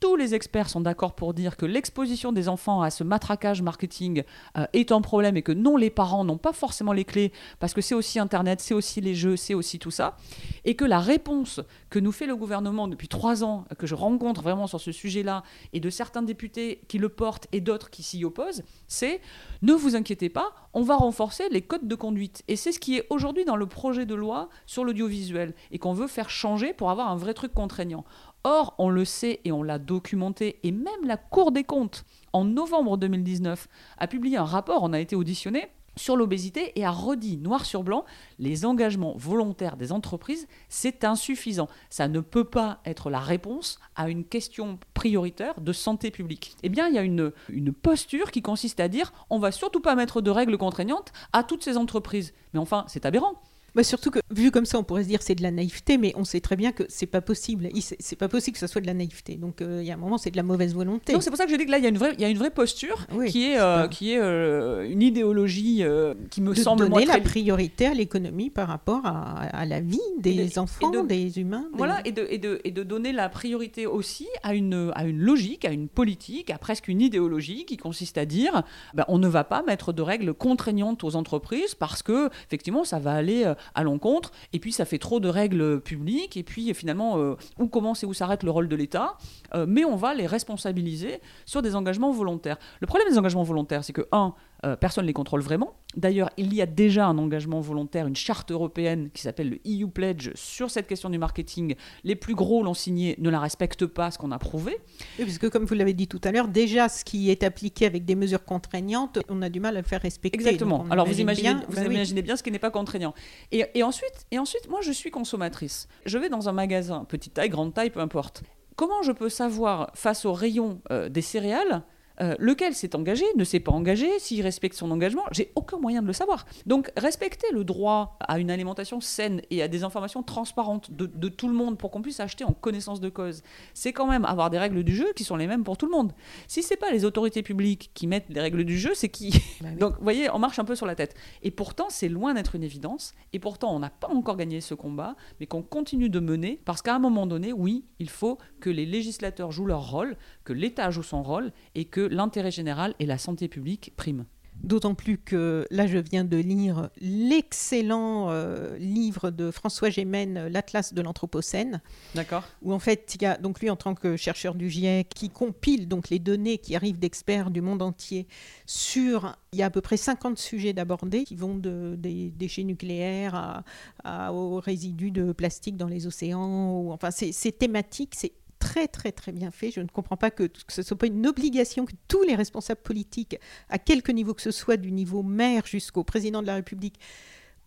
Tous les experts sont d'accord pour dire que l'exposition des enfants à ce matraquage marketing euh, est un problème et que non, les parents n'ont pas forcément les clés parce que c'est aussi Internet, c'est aussi les jeux, c'est aussi tout ça. Et que la réponse que nous fait le gouvernement depuis trois ans, que je rencontre vraiment sur ce sujet-là, et de certains députés qui le portent et d'autres qui s'y opposent, c'est ne vous inquiétez pas, on va renforcer les codes de conduite. Et c'est ce qui est aujourd'hui dans le projet de loi sur l'audiovisuel et qu'on veut faire changer pour avoir un vrai truc contraignant. Or, on le sait et on l'a documenté, et même la Cour des comptes, en novembre 2019, a publié un rapport, on a été auditionné, sur l'obésité et a redit noir sur blanc les engagements volontaires des entreprises, c'est insuffisant. Ça ne peut pas être la réponse à une question prioritaire de santé publique. Eh bien, il y a une, une posture qui consiste à dire on va surtout pas mettre de règles contraignantes à toutes ces entreprises. Mais enfin, c'est aberrant. Bah surtout que, vu comme ça, on pourrait se dire c'est de la naïveté, mais on sait très bien que c'est pas possible. C'est pas possible que ce soit de la naïveté. Donc euh, il y a un moment, c'est de la mauvaise volonté. Donc c'est pour ça que je dis que là, il y a une vraie, il y a une vraie posture qui est, euh, qui est euh, une idéologie qui me de semble donner la très... priorité à l'économie par rapport à, à, la vie des de- enfants, et de- des humains. des- Voilà, et de, et, de, et de donner la priorité aussi à une, à une logique, à une politique, à presque une idéologie qui consiste à dire ben, on ne va pas mettre de règles contraignantes aux entreprises parce que, effectivement, ça va aller à l'encontre, et puis ça fait trop de règles publiques, et puis finalement, euh, où commence et où s'arrête le rôle de l'État, euh, mais on va les responsabiliser sur des engagements volontaires. Le problème des engagements volontaires, c'est que, un, euh, personne ne les contrôle vraiment. D'ailleurs, il y a déjà un engagement volontaire, une charte européenne qui s'appelle le EU Pledge sur cette question du marketing. Les plus gros l'ont signé, ne la respectent pas, ce qu'on a prouvé. Oui, parce que comme vous l'avez dit tout à l'heure, déjà ce qui est appliqué avec des mesures contraignantes, on a du mal à le faire respecter. Exactement. Alors vous imagine imaginez, bien- vous bah oui. imaginez bien ce qui n'est pas contraignant. Et, et ensuite, et ensuite, moi je suis consommatrice. Je vais dans un magasin, petite taille, grande taille, peu importe. Comment je peux savoir face au rayon euh, des céréales euh, lequel s'est engagé, ne s'est pas engagé, s'il respecte son engagement, j'ai aucun moyen de le savoir. Donc respecter le droit à une alimentation saine et à des informations transparentes de, de tout le monde pour qu'on puisse acheter en connaissance de cause, c'est quand même avoir des règles du jeu qui sont les mêmes pour tout le monde. Si c'est pas les autorités publiques qui mettent les règles du jeu, c'est qui Bah oui. Donc vous voyez, on marche un peu sur la tête. Et pourtant, c'est loin d'être une évidence. Et pourtant, on n'a pas encore gagné ce combat, mais qu'on continue de mener, parce qu'à un moment donné, oui, il faut que les législateurs jouent leur rôle, que l'État joue son rôle, et que l'intérêt général et la santé publique priment. D'autant plus que là, je viens de lire l'excellent euh, livre de François Gémen, L'Atlas de l'Anthropocène, D'accord où en fait, il y a donc lui en tant que chercheur du GIEC qui compile donc les données qui arrivent d'experts du monde entier sur, il y a à peu près 50 sujets d'abordés qui vont de, des déchets nucléaires à, à- aux résidus de plastique dans les océans, ou, enfin c'est c'est thématique, c'est très très très bien fait. Je ne comprends pas que, que ce ne soit pas une obligation que tous les responsables politiques, à quelque niveau que ce soit, du niveau maire jusqu'au président de la République,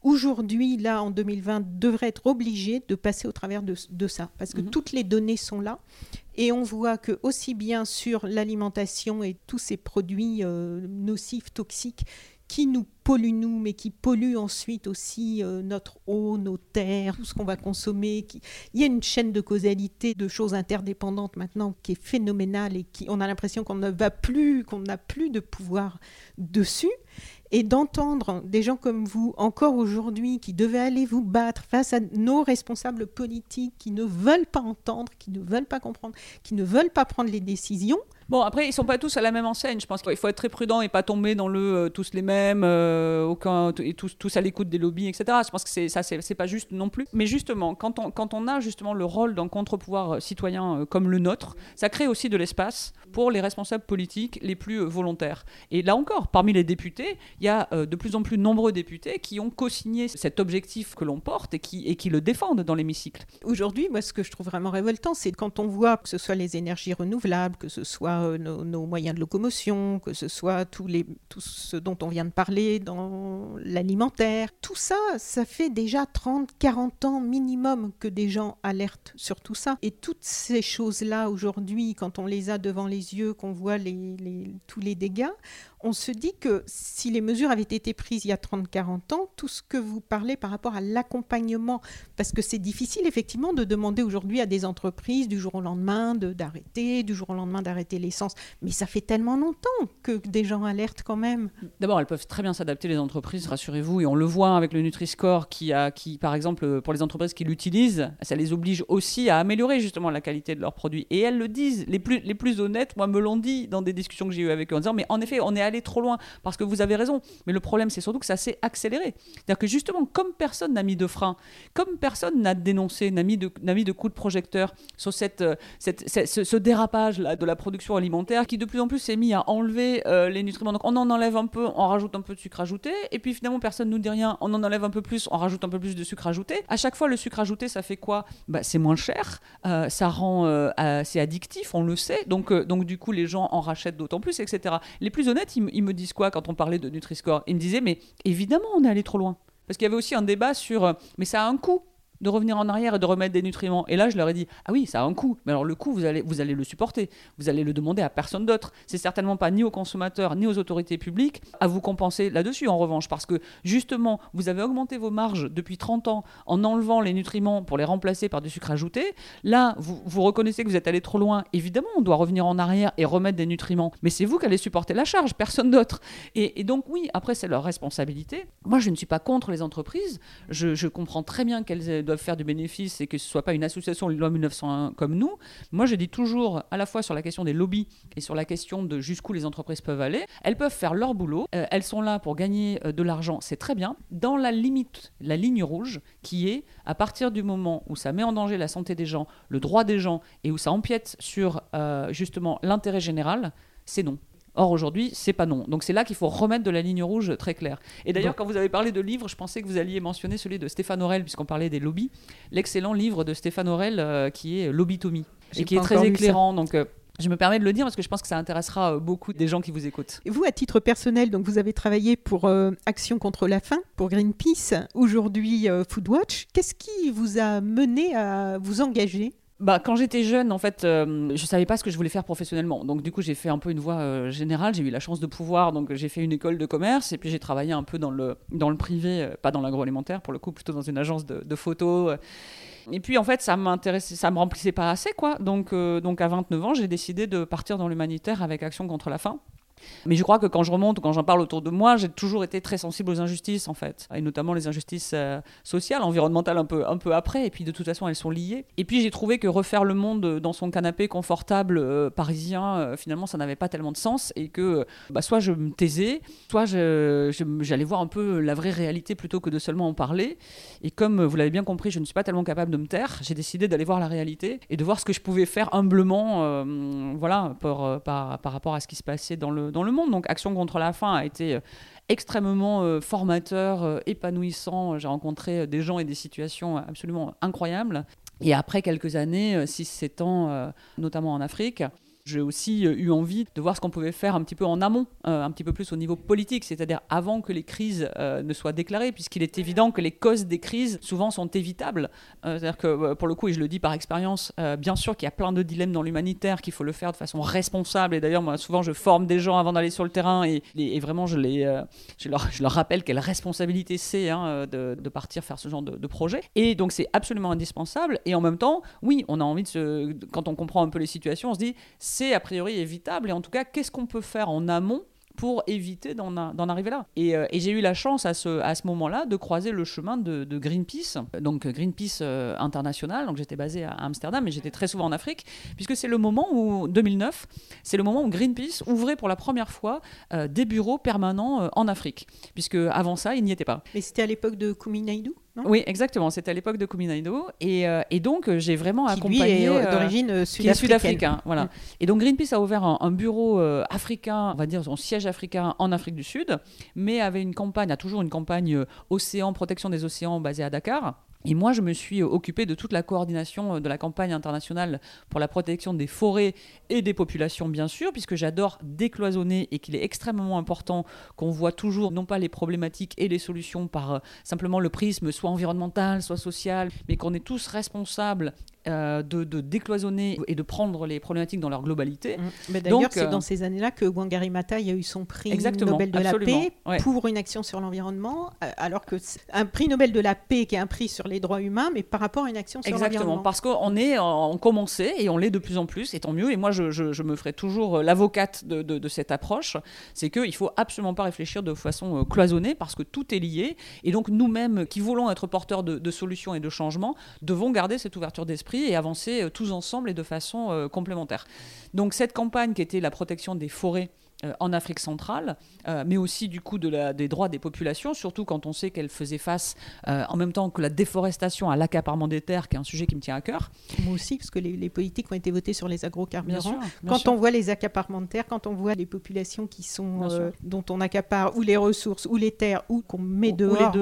aujourd'hui, là, en 2020, devraient être obligés de passer au travers de, de ça. Parce que Mhm. toutes les données sont là. Et on voit que aussi bien sur l'alimentation et tous ces produits euh, nocifs, toxiques, qui nous polluent nous, mais qui polluent ensuite aussi euh, notre eau, nos terres, tout ce qu'on va consommer. Il y a une chaîne de causalité de choses interdépendantes maintenant qui est phénoménale et qui on a l'impression qu'on ne va plus, qu'on n'a plus de pouvoir dessus. Et d'entendre des gens comme vous, encore aujourd'hui, qui devaient aller vous battre face à nos responsables politiques qui ne veulent pas entendre, qui ne veulent pas comprendre, qui ne veulent pas prendre les décisions, Bon, après, ils sont pas tous à la même enseigne. Je pense qu'il faut être très prudent et pas tomber dans le euh, tous les mêmes, euh, aucun, et tous, à l'écoute des lobbies, etc. Je pense que c'est, ça, c'est, pas juste non plus. Mais justement, quand on, a justement le rôle d'un contre-pouvoir euh, citoyen euh, comme le nôtre, ça crée aussi de l'espace pour les responsables politiques les plus euh, volontaires. Et là encore, parmi les députés, il y a euh, de plus en plus nombreux députés qui ont co-signé cet objectif que l'on porte et qui, le défendent dans l'hémicycle. Aujourd'hui, moi, ce que je trouve vraiment révoltant, c'est quand on voit que ce soit les énergies renouvelables, que ce soit euh, nos, moyens de locomotion, que ce soit tout ce dont on vient de parler dans l'alimentaire, tout ça, ça fait déjà 30, 40 ans minimum que des gens alertent sur tout ça. Et toutes ces choses-là, aujourd'hui, quand on les a devant les yeux, qu'on voit tous les dégâts, on se dit que si les mesures avaient été prises il y a 30-40 ans, tout ce que vous parlez par rapport à l'accompagnement, parce que c'est difficile effectivement de demander aujourd'hui à des entreprises du jour au lendemain de- d'arrêter, du jour au lendemain d'arrêter l'essence, mais ça fait tellement longtemps que des gens alertent quand même. D'abord, elles peuvent très bien s'adapter, les entreprises, rassurez-vous, et on le voit avec le Nutri-Score qui, a, qui, par exemple, euh, pour les entreprises qui l'utilisent, ça les oblige aussi à améliorer justement la qualité de leurs produits. Et elles le disent, les plus, les plus honnêtes, moi, me l'ont dit dans des discussions que j'ai eues avec eux en disant, mais en effet, on est allé trop loin, parce que vous avez raison. Mais le problème, c'est surtout que ça s'est accéléré. C'est-à-dire que justement, comme personne n'a mis de frein, comme personne n'a dénoncé, n'a mis, de, mis de coup de projecteur sur cette, euh, cette, ce, ce dérapage là, de la production production alimentaire qui de plus en plus s'est mis à enlever euh, les nutriments. Donc on en enlève un peu, on rajoute un peu de sucre et puis finalement personne nous dit rien, on en enlève un peu plus, on rajoute un peu plus de sucre ajouté. À chaque fois, le sucre ajouté, ça fait quoi? Bah, C'est moins cher, euh, ça rend, c'est addictif, on le sait, donc, donc du coup les gens en rachètent d'autant plus, etc. Les plus honnêtes, ils, ils me disent quoi quand on parlait de Nutri-Score? Ils me disaient, mais évidemment on est allé trop loin. Parce qu'il y avait aussi un débat sur, mais ça a un coût de revenir en arrière et de remettre des nutriments. Et là, je leur ai dit, ah oui, ça a un coût. Mais alors le coût, vous allez, vous allez le supporter. Vous allez le demander à personne d'autre. C'est certainement pas ni aux consommateurs ni aux autorités publiques à vous compenser là-dessus, en revanche. Parce que justement, vous avez augmenté vos marges depuis 30 ans en enlevant les nutriments pour les remplacer par du sucre ajouté. Là, vous, vous reconnaissez que vous êtes allé trop loin. Évidemment, on doit revenir en arrière et remettre des nutriments. Mais c'est vous qui allez supporter la charge, personne d'autre. Et, donc oui, après, c'est leur responsabilité. Moi, je ne suis pas contre les entreprises. Je, je comprends très bien qu'elles doivent faire du bénéfice et que ce soit pas une association loi 1901 comme nous. Moi, je dis toujours, à la fois sur la question des lobbies et sur la question de jusqu'où les entreprises peuvent aller, elles peuvent faire leur boulot. Euh, elles sont là pour gagner euh, de l'argent, c'est très bien. Dans la limite, la ligne rouge, qui est à partir du moment où ça met en danger la santé des gens, le droit des gens et où ça empiète sur euh, justement l'intérêt général, c'est non. Or aujourd'hui, c'est pas non. Donc c'est là qu'il faut remettre de la ligne rouge très claire. Et d'ailleurs, quand vous avez parlé de livres, je pensais que vous alliez mentionner celui de Stéphane Aurel, puisqu'on parlait des lobbies, l'excellent livre de Stéphane Aurel euh, qui est Lobbytomie et qui est très éclairant. Donc euh, je me permets de le dire parce que je pense que ça intéressera euh, beaucoup des gens qui vous écoutent. Vous, à titre personnel, donc vous avez travaillé pour Action contre la faim, pour Greenpeace, aujourd'hui Foodwatch. Qu'est-ce qui vous a mené à vous engager? Bah, quand j'étais jeune, en fait, euh, je savais pas ce que je voulais faire professionnellement. Donc, du coup, j'ai fait un peu une voie euh, générale. J'ai eu la chance de pouvoir. Donc, j'ai fait une école de commerce et puis j'ai travaillé un peu dans le, dans le privé, euh, pas dans l'agroalimentaire pour le coup, plutôt dans une agence de, de photos. Et puis, en fait, ça m'intéressait, ça me remplissait pas assez, quoi. Donc, donc à 29 ans, j'ai décidé de partir dans l'humanitaire avec Action contre la faim. Mais je crois que quand je remonte ou quand j'en parle autour de moi, j'ai toujours été très sensible aux injustices, en fait. Et notamment les injustices euh, sociales, environnementales un peu, après. Et puis de toute façon, elles sont liées. Et puis j'ai trouvé que refaire le monde dans son canapé confortable euh, parisien, euh, finalement, ça n'avait pas tellement de sens. Et que bah, soit je me taisais, soit j'allais voir un peu la vraie réalité plutôt que de seulement en parler. Et comme vous l'avez bien compris, je ne suis pas tellement capable de me taire. J'ai décidé d'aller voir la réalité et de voir ce que je pouvais faire humblement, voilà, par, par rapport à ce qui se passait dans le, dans le monde. Donc Action contre la faim a été euh, extrêmement euh, formateur, euh, épanouissant. J'ai rencontré des gens et des situations absolument incroyables. Et après quelques années, 6-7 ans, notamment en Afrique, j'ai aussi euh, eu envie de voir ce qu'on pouvait faire un petit peu en amont, euh, un petit peu plus au niveau politique, c'est-à-dire avant que les crises euh, ne soient déclarées, puisqu'il est évident que les causes des crises souvent sont évitables. c'est-à-dire que pour le coup, et je le dis par expérience, bien sûr qu'il y a plein de dilemmes dans l'humanitaire, qu'il faut le faire de façon responsable. Et d'ailleurs, moi, souvent, je forme des gens avant d'aller sur le terrain et, vraiment, je, les, je, leur, rappelle quelle responsabilité c'est hein, de, partir faire ce genre de projet. Et donc, c'est absolument indispensable. Et en même temps, oui, on a envie de se. Quand on comprend un peu les situations, on se dit c'est a priori évitable. Et en tout cas, qu'est-ce qu'on peut faire en amont pour éviter d'en arriver là? Euh, et, j'ai eu la chance à ce, moment-là de croiser le chemin de, Greenpeace, donc Greenpeace euh, international. Donc j'étais basé à Amsterdam, mais j'étais très souvent en Afrique, puisque c'est le moment où, 2009, c'est le moment où Greenpeace ouvrait pour la première fois euh, des bureaux permanents en Afrique, puisque avant ça, il n'y était pas. Mais c'était à l'époque de Kumi Naidoo? Oui, exactement. C'était à l'époque de Kuminaido. Et, euh, et donc, euh, j'ai vraiment accompagné. Euh, d'origine sud-africaine. voilà. Mm. Et donc, Greenpeace a ouvert un, bureau africain, on va dire son siège africain en Afrique du Sud, mais avait une campagne, a toujours une campagne océan, protection des océans basée à Dakar. Et moi, je me suis occupé de toute la coordination de la campagne internationale pour la protection des forêts et des populations, bien sûr, puisque j'adore décloisonner et qu'il est extrêmement important qu'on voit toujours non pas les problématiques et les solutions par simplement le prisme soit environnemental, soit social, mais qu'on est tous responsables euh, de, décloisonner et de prendre les problématiques dans leur globalité. Mmh. D'ailleurs, c'est euh, dans ces années-là que Wangari Maathai a eu son prix Nobel de la paix pour une action sur l'environnement, euh, alors que un prix Nobel de la paix qui est un prix sur les droits humains, mais par rapport à une action sur l'environnement. Exactement, parce qu'on est, on commençait et on l'est de plus en plus, et tant mieux. Et moi, je, je, me ferai toujours l'avocate de, de, cette approche, c'est qu'il faut absolument pas réfléchir de façon cloisonnée, parce que tout est lié, et donc nous-mêmes qui voulons être porteurs de, de solutions et de changements, devons garder cette ouverture d'esprit et avancer euh, tous ensemble et de façon euh, complémentaire. Donc cette campagne qui était la protection des forêts en Afrique centrale, mais aussi du coup de la, des droits des populations, surtout quand on sait qu'elle faisait face en même temps que la déforestation à l'accaparement des terres, qui est un sujet qui me tient à cœur. Moi aussi, parce que les, politiques ont été votées sur les agrocarburants. quand on voit les accaparements de terres, quand on voit les populations qui sont dont on accapare ou les ressources ou les terres ou qu'on met dehors,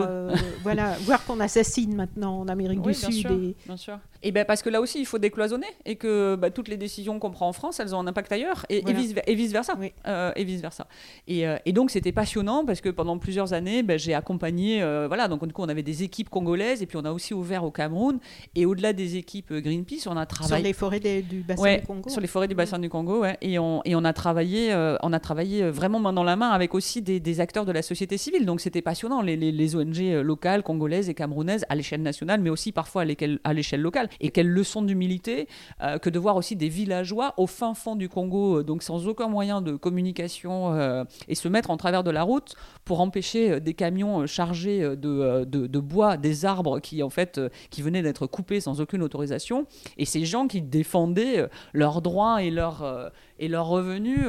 voilà, voire qu'on assassine maintenant en Amérique du Sud. et... bien sûr. Et ben parce que là aussi, il faut décloisonner et que bah, toutes les décisions qu'on prend en France, elles ont un impact ailleurs et, vice, et vice, versa. Euh, et vice versa. Et, euh, et donc c'était passionnant parce que pendant plusieurs années, ben, j'ai accompagné. Euh, voilà, donc du coup, on avait des équipes congolaises et puis on a aussi ouvert au Cameroun. Et au-delà des équipes Greenpeace, on a travaillé sur les forêts du bassin du Congo. Sur les forêts du bassin du Congo, ouais. Et on, et on a travaillé, on a travaillé vraiment main dans la main avec aussi des, des acteurs de la société civile. Donc c'était passionnant, les, les, les, ONG locales, congolaises et camerounaises à l'échelle nationale, mais aussi parfois à l'échelle locale. Et quelles leçons d'humilité euh, que de voir aussi des villageois au fin fond du Congo, euh, donc sans aucun moyen de communication, euh, et se mettre en travers de la route pour empêcher des camions chargés de, de, bois, des arbres qui en fait qui venaient d'être coupés sans aucune autorisation, et ces gens qui défendaient leurs droits et leurs et leurs revenus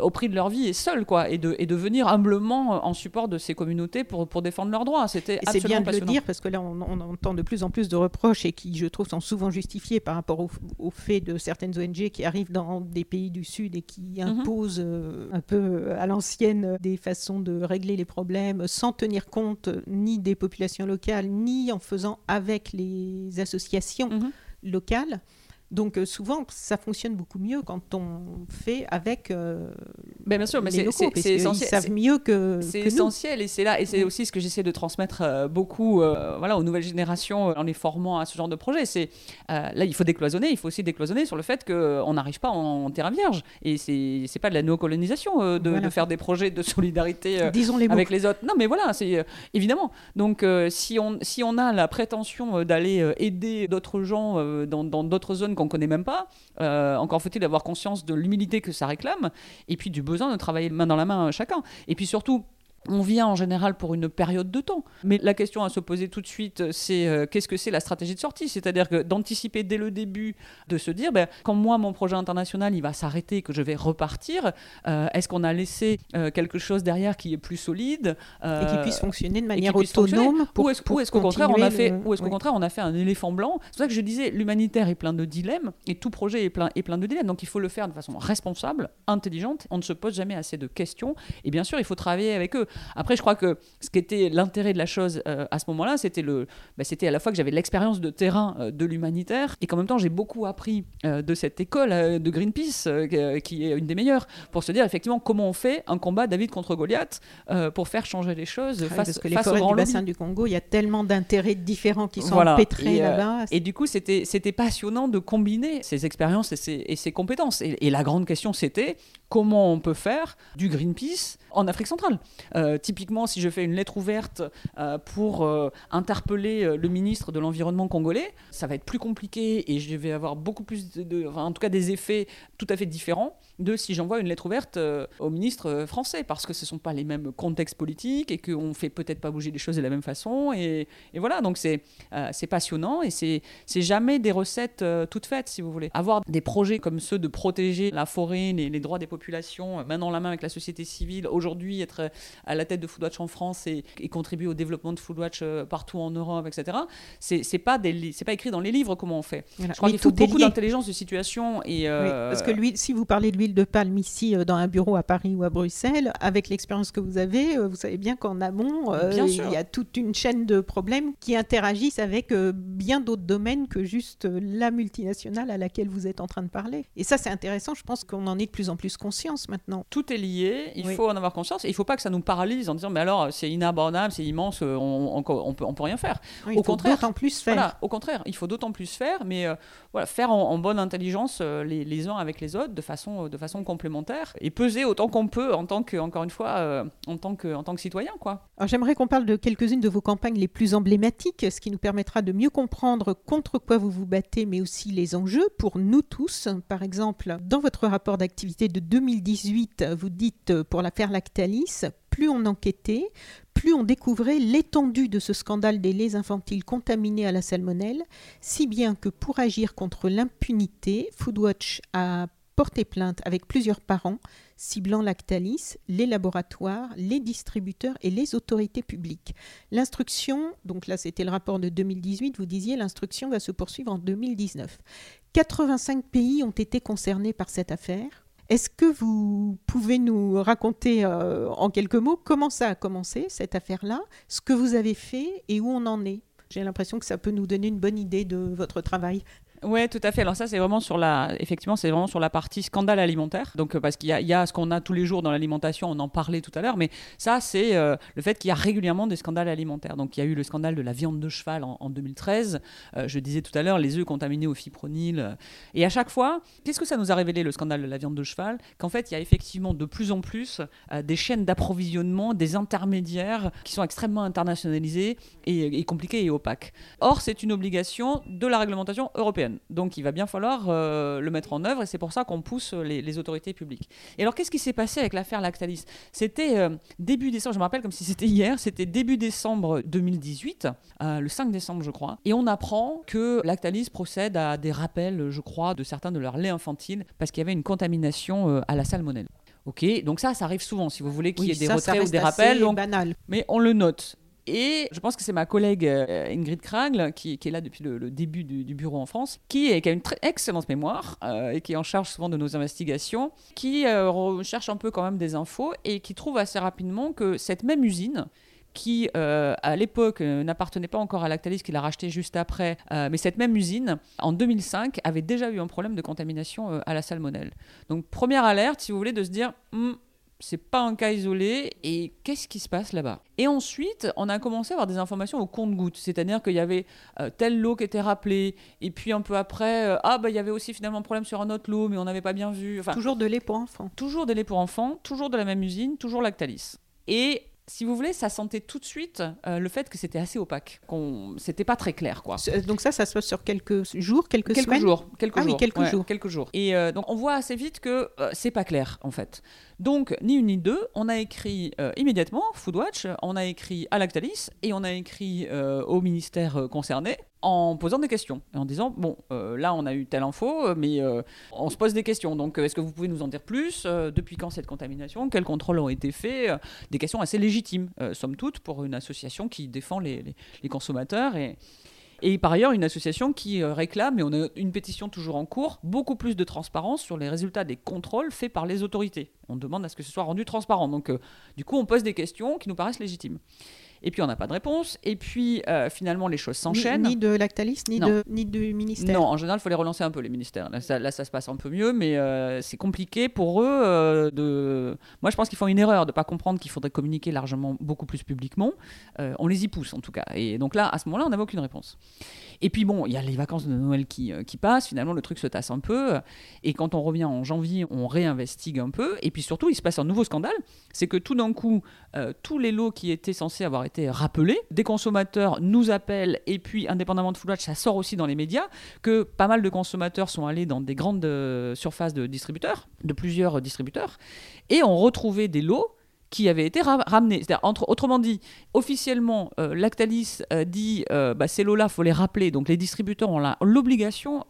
au prix de leur vie et seuls quoi, et de, et de venir humblement en support de ces communautés pour, pour défendre leurs droits. C'était C'est bien de le dire parce que là on, on, entend de plus en plus de reproches et qui je trouve sont souvent justifié par rapport au, fait de certaines ONG qui arrivent dans des pays du Sud et qui mhm. imposent euh, un peu à l'ancienne des façons de régler les problèmes sans tenir compte ni des populations locales, ni en faisant avec les associations mhm. locales. Donc euh, souvent, ça fonctionne beaucoup mieux quand on fait avec euh, ben, bien sûr, mais les locaux, c'est essentiel. Ils savent mieux que C'est essentiel et c'est là et c'est aussi ce que j'essaie de transmettre euh, beaucoup voilà aux nouvelles générations en les formant à ce genre de projet. C'est là il faut décloisonner, il faut aussi décloisonner sur le fait qu'on n'arrive pas en, terrain vierge et c'est c'est pas de la néocolonisation de, de, faire des projets de solidarité avec les autres. Non mais voilà, c'est évidemment. Donc si on si on a la prétention d'aller aider d'autres gens dans d'autres zones qu'on connaît même pas. Euh, encore faut-il avoir conscience de l'humilité que ça réclame et puis du besoin de travailler main dans la main chacun. Et puis surtout, on vient en général pour une période de temps. Mais la question à se poser tout de suite, c'est euh, qu'est-ce que c'est la stratégie de sortie? C'est-à-dire que d'anticiper dès le début, de se dire, ben, quand moi, mon projet international, il va s'arrêter, que je vais repartir, euh, est-ce qu'on a laissé euh, quelque chose derrière qui est plus solide Et qui puisse fonctionner de manière autonome Ou est-ce qu'au contraire, on a fait, ou est-ce qu'au contraire, on a fait un éléphant blanc? C'est pour ça que je disais, l'humanitaire est plein de dilemmes, et tout projet est plein, est plein de dilemmes. Donc il faut le faire de façon responsable, intelligente. On ne se pose jamais assez de questions. Et bien sûr, il faut travailler avec eux. Après, je crois que ce qui était l'intérêt de la chose euh, à ce moment-là, c'était le, bah, c'était à la fois que j'avais l'expérience de terrain euh, de l'humanitaire et qu'en même temps j'ai beaucoup appris euh, de cette école de Greenpeace qui est une des meilleures pour se dire effectivement comment on fait un combat David contre Goliath pour faire changer les choses face, parce que les forêts du bassin du Congo, il y a tellement d'intérêts différents qui sont empêtrés là-bas. et du coup, c'était c'était passionnant de combiner ces expériences et ces, et ces compétences. et la grande question, c'était comment on peut faire du Greenpeace en Afrique centrale. Euh, typiquement, si je fais une lettre ouverte euh, pour euh, interpeller le ministre de l'Environnement congolais, ça va être plus compliqué et je vais avoir beaucoup plus, de, en tout cas des effets tout à fait différents de si j'envoie une lettre ouverte au ministre français, parce que ce ne sont pas les mêmes contextes politiques et qu'on ne fait peut-être pas bouger les choses de la même façon. Et, voilà, donc c'est c'est passionnant et c'est jamais des recettes toutes faites, si vous voulez. Avoir des projets comme ceux de protéger la forêt, les, les droits des populations, main dans la main avec la société civile, aujourd'hui être à la tête de Foodwatch en France et, contribuer au développement de Foodwatch euh, partout en Europe, etc. C'est pas des pas écrit dans les livres comment on fait. Je crois qu'il faut beaucoup d'intelligence de situation et euh, parce que lui, si vous parlez de l'huile de palme ici euh, dans un bureau à Paris ou à Bruxelles, avec l'expérience que vous avez, vous savez bien qu'en amont, il y a toute une chaîne de problèmes qui interagissent avec bien d'autres domaines que juste la multinationale à laquelle vous êtes en train de parler. Et ça, c'est intéressant. Je pense qu'on en est de plus en plus conscience maintenant. Tout est lié. Il faut en avoir conscience. Et il ne faut pas que ça nous paralyse en disant mais alors c'est inabordable, c'est immense, euh, on, on, peut, on peut rien faire. au contraire, d'autant plus faire. au contraire, il faut d'autant plus faire, mais euh, faire en, bonne intelligence euh, les, les, uns avec les autres de façon, de façon complémentaire et peser autant qu'on peut en tant que, encore une fois, en tant que, en tant que citoyen, quoi. Alors j'aimerais qu'on parle de quelques-unes de vos campagnes les plus emblématiques, ce qui nous permettra de mieux comprendre contre quoi vous vous battez, mais aussi les enjeux pour nous tous. Par exemple, dans votre rapport d'activité de 2018, vous dites pour l'affaire Lactalis, plus on enquêtait, plus on découvrait l'étendue de ce scandale des laits infantiles contaminés à la salmonelle, si bien que pour agir contre l'impunité, Foodwatch a porté plainte avec plusieurs parents ciblant Lactalis, les laboratoires, les distributeurs et les autorités publiques. L'instruction, donc là c'était le rapport de 2018, vous disiez l'instruction va se poursuivre en 2019. 85 pays ont été concernés par cette affaire. Est-ce que vous pouvez nous raconter euh, en quelques mots comment ça a commencé, cette affaire-là, ce que vous avez fait et où on en est? J'ai l'impression que ça peut nous donner une bonne idée de votre travail. Oui, tout à fait. Alors ça, c'est vraiment sur la, effectivement, c'est vraiment sur la partie scandale alimentaire. Donc euh, parce qu'il y, a ce qu'on a tous les jours dans l'alimentation, on en parlait tout à l'heure, mais ça, c'est euh, le fait qu'il y a régulièrement des scandales alimentaires. Donc il y a eu le scandale de la viande de cheval en, 2013. Euh, je disais tout à l'heure les œufs contaminés au fipronil. Et à chaque fois, qu'est-ce que ça nous a révélé le scandale de la viande de cheval? Qu'en fait, il y a effectivement de plus en plus des chaînes d'approvisionnement, des intermédiaires qui sont extrêmement internationalisés et, et compliqués et opaques. Or, c'est une obligation de la réglementation européenne. Donc il va bien falloir euh, le mettre en œuvre et c'est pour ça qu'on pousse les, autorités publiques. Et alors qu'est-ce qui s'est passé avec l'affaire Lactalis? C'était euh, début décembre, je me rappelle comme si c'était hier, c'était début décembre 2018, euh, le 5 décembre je crois, et on apprend que Lactalis procède à des rappels, je crois, de certains de leurs laits infantiles parce qu'il y avait une contamination à la salmonelle. Ok, donc ça, ça arrive souvent, si vous voulez qu'il y ait des retraits ou des rappels. Donc, banal. Mais on le note. Et je pense que c'est ma collègue euh, Ingrid Kragle, qui, est là depuis le, début du, bureau en France, qui, a une excellente mémoire euh, et qui est en charge souvent de nos investigations, qui euh, recherche un peu quand même des infos et qui trouve assez rapidement que cette même usine, qui à l'époque n'appartenait pas encore à Lactalis, qui l'a racheté juste après, mais cette même usine, en 2005, avait déjà eu un problème de contamination à la salmonelle. Donc première alerte, si vous voulez, de se dire, hmm, c'est pas un cas isolé et qu'est-ce qui se passe là-bas? Et ensuite, on a commencé à avoir des informations au compte-gouttes, c'est-à-dire qu'il y avait euh, tel lot qui était rappelé et puis un peu après, euh, ah bah il y avait aussi finalement un problème sur un autre lot mais on n'avait pas bien vu. Enfin, toujours de lait pour enfants. Toujours de lait pour enfants, toujours de la même usine, toujours Lactalis. Et si vous voulez, ça sentait tout de suite euh, le fait que c'était assez opaque, qu'on c'était pas très clair, quoi. Donc ça, ça se passe sur quelques jours, quelques, quelques semaines? Jours, quelques ah jours, oui, quelques jours, quelques jours. Et euh, donc on voit assez vite que euh, c'est pas clair, en fait. Donc ni une ni deux, on a écrit immédiatement Foodwatch, on a écrit à Lactalis et on a écrit au ministère concerné en posant des questions et en disant bon euh, là on a eu telle info mais euh, on se pose des questions. Donc est-ce que vous pouvez nous en dire plus euh, depuis quand cette contamination? Quels contrôles ont été faits? Des questions assez légitimes somme toute pour une association qui défend les, les, consommateurs et, et par ailleurs une association qui réclame et on a une pétition toujours en cours beaucoup plus de transparence sur les résultats des contrôles faits par les autorités. On demande à ce que ce soit rendu transparent. Donc du coup on pose des questions qui nous paraissent légitimes et puis on n'a pas de réponse, et puis euh, finalement les choses s'enchaînent. Ni, de Lactalis, ni, de, ni du ministère. Non, en général, il faut les relancer un peu, les ministères. Là, ça, là, ça se passe un peu mieux, mais euh, c'est compliqué pour eux euh, de... Moi, je pense qu'ils font une erreur de ne pas comprendre qu'il faudrait communiquer largement beaucoup plus publiquement. on les y pousse, en tout cas. Et donc là, à ce moment-là, on n'avait aucune réponse. Et puis bon, il y a les vacances de Noël qui, qui passent, finalement, le truc se tasse un peu, et quand on revient en janvier, on réinvestigue un peu, et puis surtout, il se passe un nouveau scandale, c'est que tout d'un coup, tous les lots qui étaient censés avoir été rappelés. Des consommateurs nous appellent et puis, indépendamment de Foodwatch, ça sort aussi dans les médias que pas mal de consommateurs sont allés dans des grandes euh, surfaces de distributeurs, de plusieurs distributeurs, et ont retrouvé des lots qui avait été ramené. Entre, autrement dit, officiellement, euh, Lactalis euh, dit euh, bah, ces lots-là, il faut les rappeler. Donc les distributeurs ont l'obligation,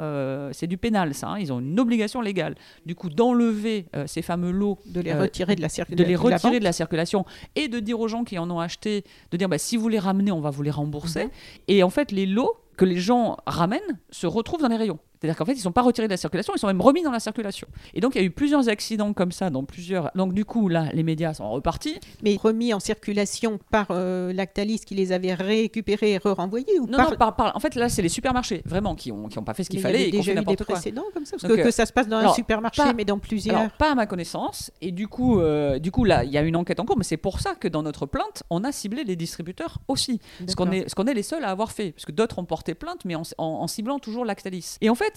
c'est du pénal ça, hein, ils ont une obligation légale, du coup, d'enlever ces fameux lots. De les retirer de la circulation. De les retirer de la circulation et de dire aux gens qui en ont acheté, de dire bah, si vous les ramenez, on va vous les rembourser. Mhm. Et en fait, les lots que les gens ramènent se retrouvent dans les rayons. C'est-à-dire qu'en fait, ils ne sont pas retirés de la circulation, ils sont même remis dans la circulation. Et donc, il y a eu plusieurs accidents comme ça dans plusieurs. Donc, du coup, là, les médias sont repartis. Mais remis en circulation par euh, Lactalis qui les avait récupérés et re-renvoyés ou Non, non, par, en fait, là, c'est les supermarchés, vraiment, qui n'ont qui ont pas fait ce qu'il fallait. Il y a déjà eu des précédents comme ça Parce que, que, ça se passe dans un supermarché, mais dans plusieurs. Alors, pas à ma connaissance. Et du coup, euh, du coup là, il y a une enquête en cours, mais c'est pour ça que dans notre plainte, on a ciblé les distributeurs aussi. Ce qu'on est, qu'on est les seuls à avoir fait. Parce que d'autres ont porté plainte, mais en, en ciblant toujours Lactalis. Et en fait,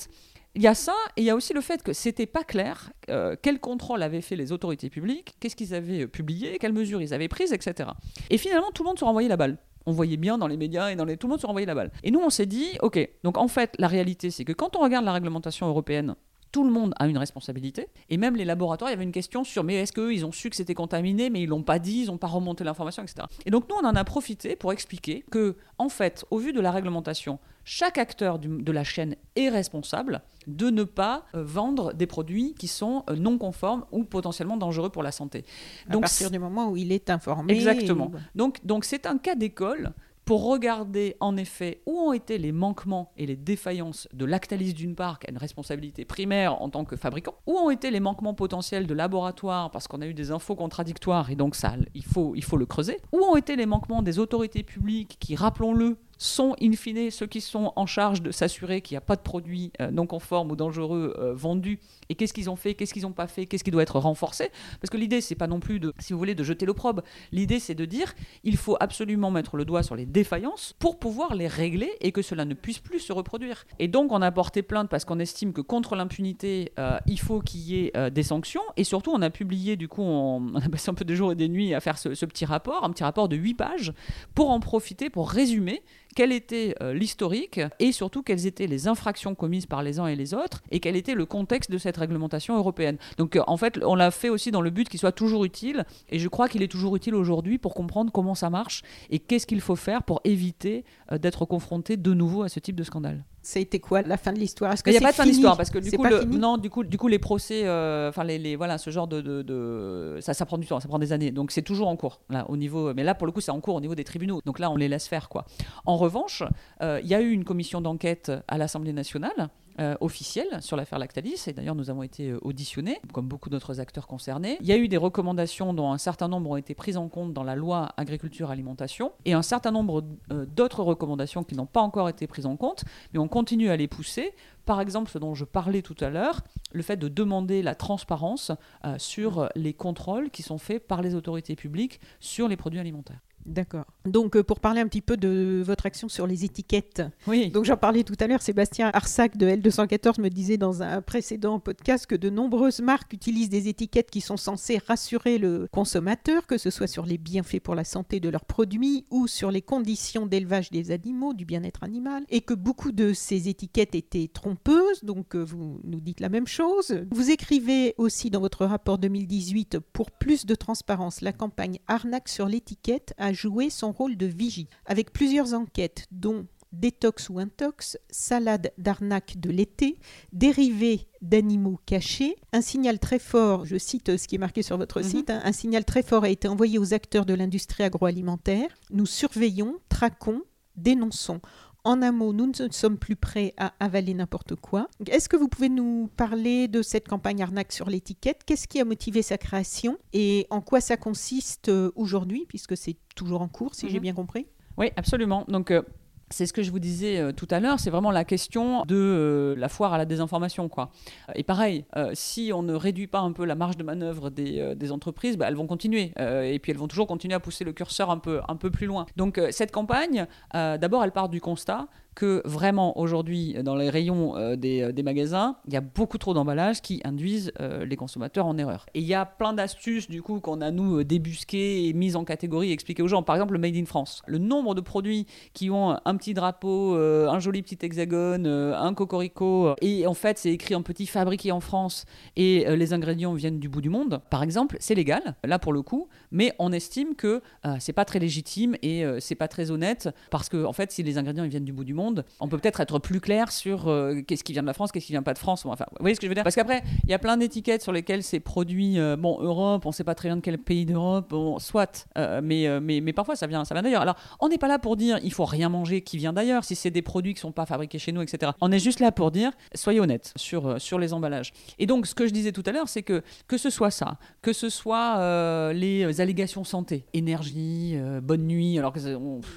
il y a ça, et il y a aussi le fait que c'était pas clair euh, quel contrôle avaient fait les autorités publiques, qu'est-ce qu'ils avaient euh, publié, quelles mesures ils avaient prises, etc. Et finalement, tout le monde se renvoyait la balle. On voyait bien dans les médias et dans les... tout le monde se renvoyait la balle. Et nous, on s'est dit, ok, donc en fait, la réalité, c'est que quand on regarde la réglementation européenne, tout le monde a une responsabilité. Et même les laboratoires, il y avait une question sur mais est-ce qu'eux, ils ont su que c'était contaminé, mais ils l'ont pas dit, ils n'ont pas remonté l'information, etc. Et donc nous, on en a profité pour expliquer que, en fait, au vu de la réglementation, chaque acteur de la chaîne est responsable de ne pas euh, vendre des produits qui sont euh, non conformes ou potentiellement dangereux pour la santé. Donc, à partir du moment où il est informé. Exactement. Donc, donc c'est un cas d'école pour regarder en effet où ont été les manquements et les défaillances de Lactalis d'une part, qui a une responsabilité primaire en tant que fabricant, où ont été les manquements potentiels de laboratoire parce qu'on a eu des infos contradictoires et donc ça, il faut, le creuser, où ont été les manquements des autorités publiques qui, rappelons-le, sont in fine ceux qui sont en charge de s'assurer qu'il n'y a pas de produits euh, non conformes ou dangereux euh, vendus. Et qu'est-ce qu'ils ont fait, qu'est-ce qu'ils n'ont pas fait, qu'est-ce qui doit être renforcé? Parce que l'idée, c'est pas non plus de, si vous voulez, de jeter l'opprobre. L'idée, c'est de dire, il faut absolument mettre le doigt sur les défaillances pour pouvoir les régler et que cela ne puisse plus se reproduire. Et donc, on a porté plainte parce qu'on estime que contre l'impunité, euh, il faut qu'il y ait des sanctions. Et surtout, on a publié, du coup, on, a passé un peu de jours et des nuits à faire ce, ce petit rapport, un petit rapport de 8 pages, pour en profiter, pour résumer quel était euh, l'historique et surtout quelles étaient les infractions commises par les uns et les autres et quel était le contexte de cette réglementation européenne. Donc euh, en fait, on l'a fait aussi dans le but qu'il soit toujours utile et je crois qu'il est toujours utile aujourd'hui pour comprendre comment ça marche et qu'est-ce qu'il faut faire pour éviter euh, d'être confronté de nouveau à ce type de scandale. Ça a été quoi la fin de l'histoire? Il n'y a pas de fin d'histoire parce que du coup, non, du coup, du coup, les procès, enfin les, voilà, ce genre de, de, ça, ça prend du temps, ça prend des années. Donc c'est toujours en cours là au niveau, mais là pour le coup c'est en cours au niveau des tribunaux. Donc là on les laisse faire quoi. En revanche, euh, il y a eu une commission d'enquête à l'Assemblée nationale euh, officielle sur l'affaire Lactalis, et d'ailleurs nous avons été euh, auditionnés, comme beaucoup d'autres acteurs concernés. Il y a eu des recommandations dont un certain nombre ont été prises en compte dans la loi agriculture-alimentation, et un certain nombre d'autres recommandations qui n'ont pas encore été prises en compte, mais on continue à les pousser. Par exemple, ce dont je parlais tout à l'heure, le fait de demander la transparence sur les contrôles qui sont faits par les autorités publiques sur les produits alimentaires. D'accord. Donc, euh, pour parler un petit peu de votre action sur les étiquettes. Oui. Donc, j'en parlais tout à l'heure. Sébastien Arsac de L214 me disait dans un précédent podcast que de nombreuses marques utilisent des étiquettes qui sont censées rassurer le consommateur, que ce soit sur les bienfaits pour la santé de leurs produits ou sur les conditions d'élevage des animaux, du bien-être animal, et que beaucoup de ces étiquettes étaient trompeuses. Donc, euh, vous nous dites la même chose. Vous écrivez aussi dans votre rapport 2018 pour plus de transparence, la campagne Arnaque sur l'étiquette a joué son rôle de vigie, avec plusieurs enquêtes, dont détox ou intox, salade d'arnaque de l'été, dérivés d'animaux cachés. Un signal très fort, je cite ce qui est marqué sur votre mhm. site, hein, un signal très fort a été envoyé aux acteurs de l'industrie agroalimentaire. Nous surveillons, traquons, dénonçons. En un mot, nous ne sommes plus prêts à avaler n'importe quoi. Est-ce que vous pouvez nous parler de cette campagne arnaque sur l'étiquette? Qu'est-ce qui a motivé sa création? Et en quoi ça consiste euh, aujourd'hui, puisque c'est toujours en cours, si j'ai mhm. bien compris? Oui, absolument. Donc, euh, c'est ce que je vous disais euh, tout à l'heure, c'est vraiment la question de euh, la foire à la désinformation. Quoi. Et pareil, euh, si on ne réduit pas un peu la marge de manœuvre des, entreprises, bah, elles vont continuer. et puis elles vont toujours continuer à pousser le curseur un peu, un peu plus loin. Donc cette campagne, d'abord, elle part du constat que vraiment aujourd'hui, dans les rayons euh, euh, des, magasins, il y a beaucoup trop d'emballages qui induisent euh, les consommateurs en erreur. Et il y a plein d'astuces du coup qu'on a nous débusquées et mises en catégorie et expliquées aux gens. Par exemple, le Made in France. Le nombre de produits qui ont un petit drapeau, un joli petit hexagone, un cocorico, et en fait c'est écrit en petit fabriqué en France et les ingrédients viennent du bout du monde. Par exemple, c'est légal, là pour le coup, mais on estime que c'est pas très légitime et c'est pas très honnête parce que en fait si les ingrédients ils viennent du bout du monde, on peut peut-être être plus clair sur euh, qu'est-ce qui vient de la France, qu'est-ce qui vient pas de France. Vous voyez ce que je veux dire? Parce qu'après, il y a plein d'étiquettes sur lesquelles c'est produit, euh, bon, Europe, on sait pas très bien de quel pays d'Europe, bon, soit, euh, mais, mais, mais parfois ça vient, ça vient d'ailleurs. Alors, on n'est pas là pour dire il faut rien manger qui vient d'ailleurs, si c'est des produits qui sont pas fabriqués chez nous, etc. On est juste là pour dire soyez honnêtes sur, sur les emballages. Et donc, ce que je disais tout à l'heure, c'est que que ce soit ça, que ce soit les allégations santé, énergie, bonne nuit, alors que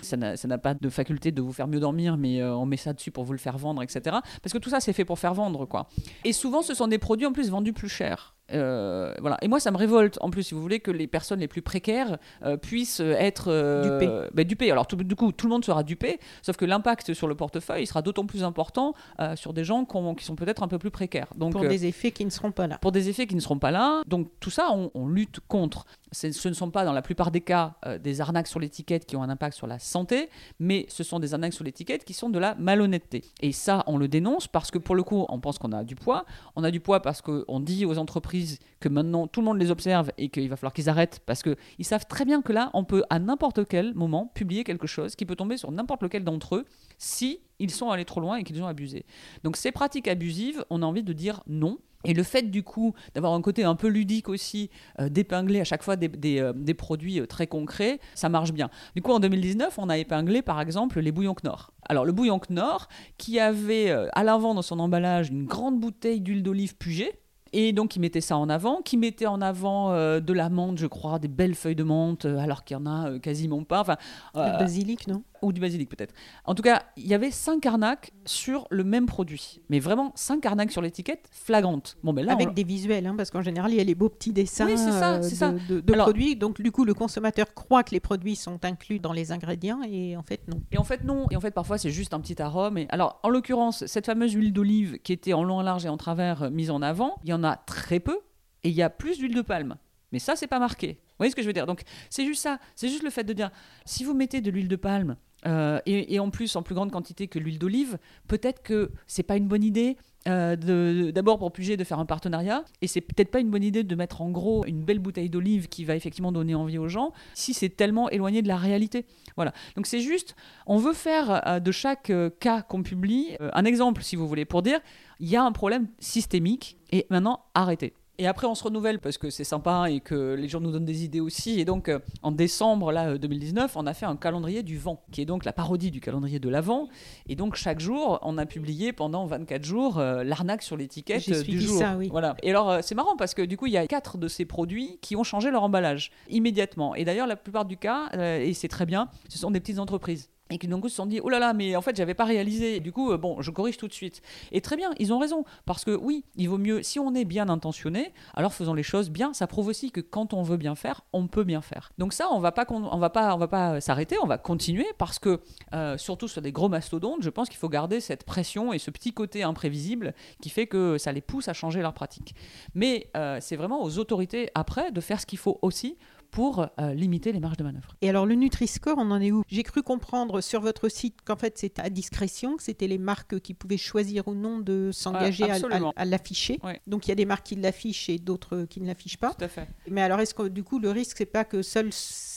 ça n'a pas de faculté de vous faire mieux dormir, mais euh, on met ça dessus pour vous le faire vendre, etc. Parce que tout ça, c'est fait pour faire vendre, quoi. Et souvent, ce sont des produits en plus vendus plus cher. Euh, voilà. Et moi, ça me révolte, en plus, si vous voulez, que les personnes les plus précaires euh, puissent être euh, dupées. Bah, Alors, tout, du coup, tout le monde sera dupé, sauf que l'impact sur le portefeuille sera d'autant plus important sur des gens qui sont peut-être un peu plus précaires. Donc, pour des effets qui ne seront pas là. Pour des effets qui ne seront pas là. Donc, tout ça, on, on lutte contre. Ce ne sont pas, dans la plupart des cas, des arnaques sur l'étiquette qui ont un impact sur la santé, mais ce sont des arnaques sur l'étiquette qui sont de la malhonnêteté. Et ça, on le dénonce parce que, pour le coup, on pense qu'on a du poids. On a du poids parce qu'on dit aux entreprises que maintenant tout le monde les observe et qu'il va falloir qu'ils arrêtent parce qu'ils savent très bien que là, on peut à n'importe quel moment publier quelque chose qui peut tomber sur n'importe lequel d'entre eux si ils sont allés trop loin et qu'ils ont abusé. Donc ces pratiques abusives, on a envie de dire non. Et le fait du coup d'avoir un côté un peu ludique aussi, euh, d'épingler à chaque fois des, euh, produits euh, très concrets, ça marche bien. Du coup en 2019, on a épinglé par exemple les bouillons Knorr. Alors le bouillon Knorr qui avait à l'avant dans son emballage une grande bouteille d'huile d'olive Puget, et donc, il mettait ça en avant, qui mettait en avant euh, de la menthe, je crois, des belles feuilles de menthe, euh, alors qu'il y en a euh, quasiment pas. Enfin, basilic, non? Ou du basilic peut-être. En tout cas, il y avait cinq arnaques sur le même produit. Mais vraiment, cinq arnaques sur l'étiquette flagrantes. Bon, ben là, Avec des visuels, hein, parce qu'en général, il y a les beaux petits dessins euh, de, de, produits. Donc, du coup, le consommateur croit que les produits sont inclus dans les ingrédients et en fait, non. Et en fait, non. Et en fait, parfois, c'est juste un petit arôme. Et... Alors, en l'occurrence, cette fameuse huile d'olive qui était en long, en large et en travers euh, mise en avant, il y en a très peu. Et il y a plus d'huile de palme. Mais ça, c'est pas marqué. Vous voyez ce que je veux dire? Donc, c'est juste ça. C'est juste le fait de dire si vous mettez de l'huile de palme euh, et, en plus en plus grande quantité que l'huile d'olive, peut-être que c'est pas une bonne idée. Euh, d'abord pour Puget de faire un partenariat et c'est peut-être pas une bonne idée de mettre en gros une belle bouteille d'olive qui va effectivement donner envie aux gens si c'est tellement éloigné de la réalité voilà donc c'est juste on veut faire euh, de chaque cas qu'on publie un exemple si vous voulez pour dire il y a un problème systémique et maintenant arrêtez et après, on se renouvelle parce que c'est sympa et que les gens nous donnent des idées aussi. Et donc, euh, en décembre là, 2019, euh, on a fait un calendrier du vent, qui est donc la parodie du calendrier de l'Avent. Et donc, chaque jour, on a publié pendant 24 jours euh, l'arnaque sur l'étiquette du jour. Ça, oui. Voilà. Et alors, c'est marrant parce que du coup, il y a quatre de ces produits qui ont changé leur emballage immédiatement. Et d'ailleurs, la plupart du cas, et c'est très bien, ce sont des petites entreprises et qui d'un coup se sont dit oh là là mais en fait j'avais pas réalisé. Du coup euh, bon je corrige tout de suite. Et très bien ils ont raison. Parce que oui il vaut mieux si on est bien intentionné alors faisons les choses bien. Ça prouve aussi que quand on veut bien faire on peut bien faire. Donc ça on va pas on va pas on va pas s'arrêter. On va continuer parce que euh, surtout sur des gros mastodontes je pense qu'il faut garder cette pression et ce petit côté imprévisible qui fait que ça les pousse à changer leur pratique. Mais euh, c'est vraiment aux autorités après de faire ce qu'il faut aussi pour euh, limiter les marges de manœuvre. Et alors le Nutri-Score, on en est où? J'ai cru comprendre sur votre site qu'en fait c'était à discrétion, que c'était les marques qui pouvaient choisir ou non de s'engager à, l'afficher. Donc il y a des marques qui l'affichent et d'autres qui ne l'affichent pas. Tout à fait. Mais alors est-ce que du coup le risque c'est pas que seules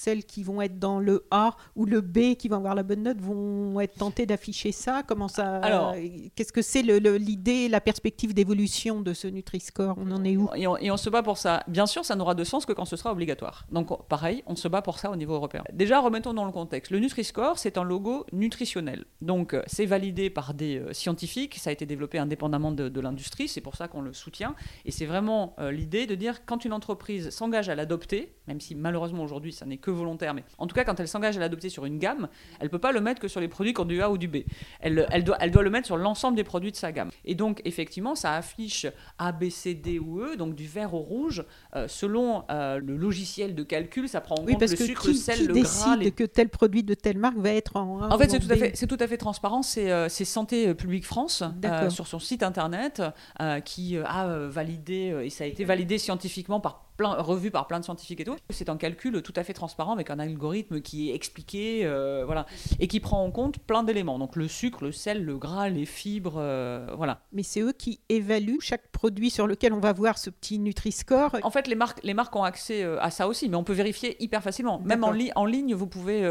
celles qui vont être dans le A ou le B qui vont avoir la bonne note vont être tentées d'afficher ça? Comment ça Alors, qu'est-ce que c'est l'idée, la perspective d'évolution de ce Nutri-Score? On en est où? Et on, et on se bat pour ça. Bien sûr, ça n'aura de sens que quand ce sera obligatoire. Donc pareil, on se bat pour ça au niveau européen. Déjà, remettons dans le contexte. Le Nutri-Score, c'est un logo nutritionnel. Donc, euh, c'est validé par des euh, scientifiques. Ça a été développé indépendamment de, l'industrie. C'est pour ça qu'on le soutient. Et c'est vraiment euh, l'idée de dire quand une entreprise s'engage à l'adopter, même si malheureusement aujourd'hui ça n'est que volontaire, mais en tout cas quand elle s'engage à l'adopter sur une gamme, elle ne peut pas le mettre que sur les produits qui ont du A ou du B. Elle, elle, doit, elle doit le mettre sur l'ensemble des produits de sa gamme. Et donc, effectivement, ça affiche A, B, C, D ou E, donc du vert au rouge, selon le logiciel de calcul, ça prend en compte parce le que sucre, qui, le sel, qui le décide gras. que tel produit de telle marque va être en. en fait, c'est tout, à fait, c'est tout à fait transparent. C'est, euh, Santé publique France euh, sur son site internet euh, qui a validé, et ça a été validé scientifiquement par revu par plein de scientifiques et tout. C'est un calcul tout à fait transparent avec un algorithme qui est expliqué, euh, voilà, et qui prend en compte plein d'éléments. Donc le sucre, le sel, le gras, les fibres, euh, voilà. Mais c'est eux qui évaluent chaque produit sur lequel on va voir ce petit Nutri-Score. En fait, les marques, les marques ont accès euh, à ça aussi, mais on peut vérifier hyper facilement. Même en, en ligne, vous pouvez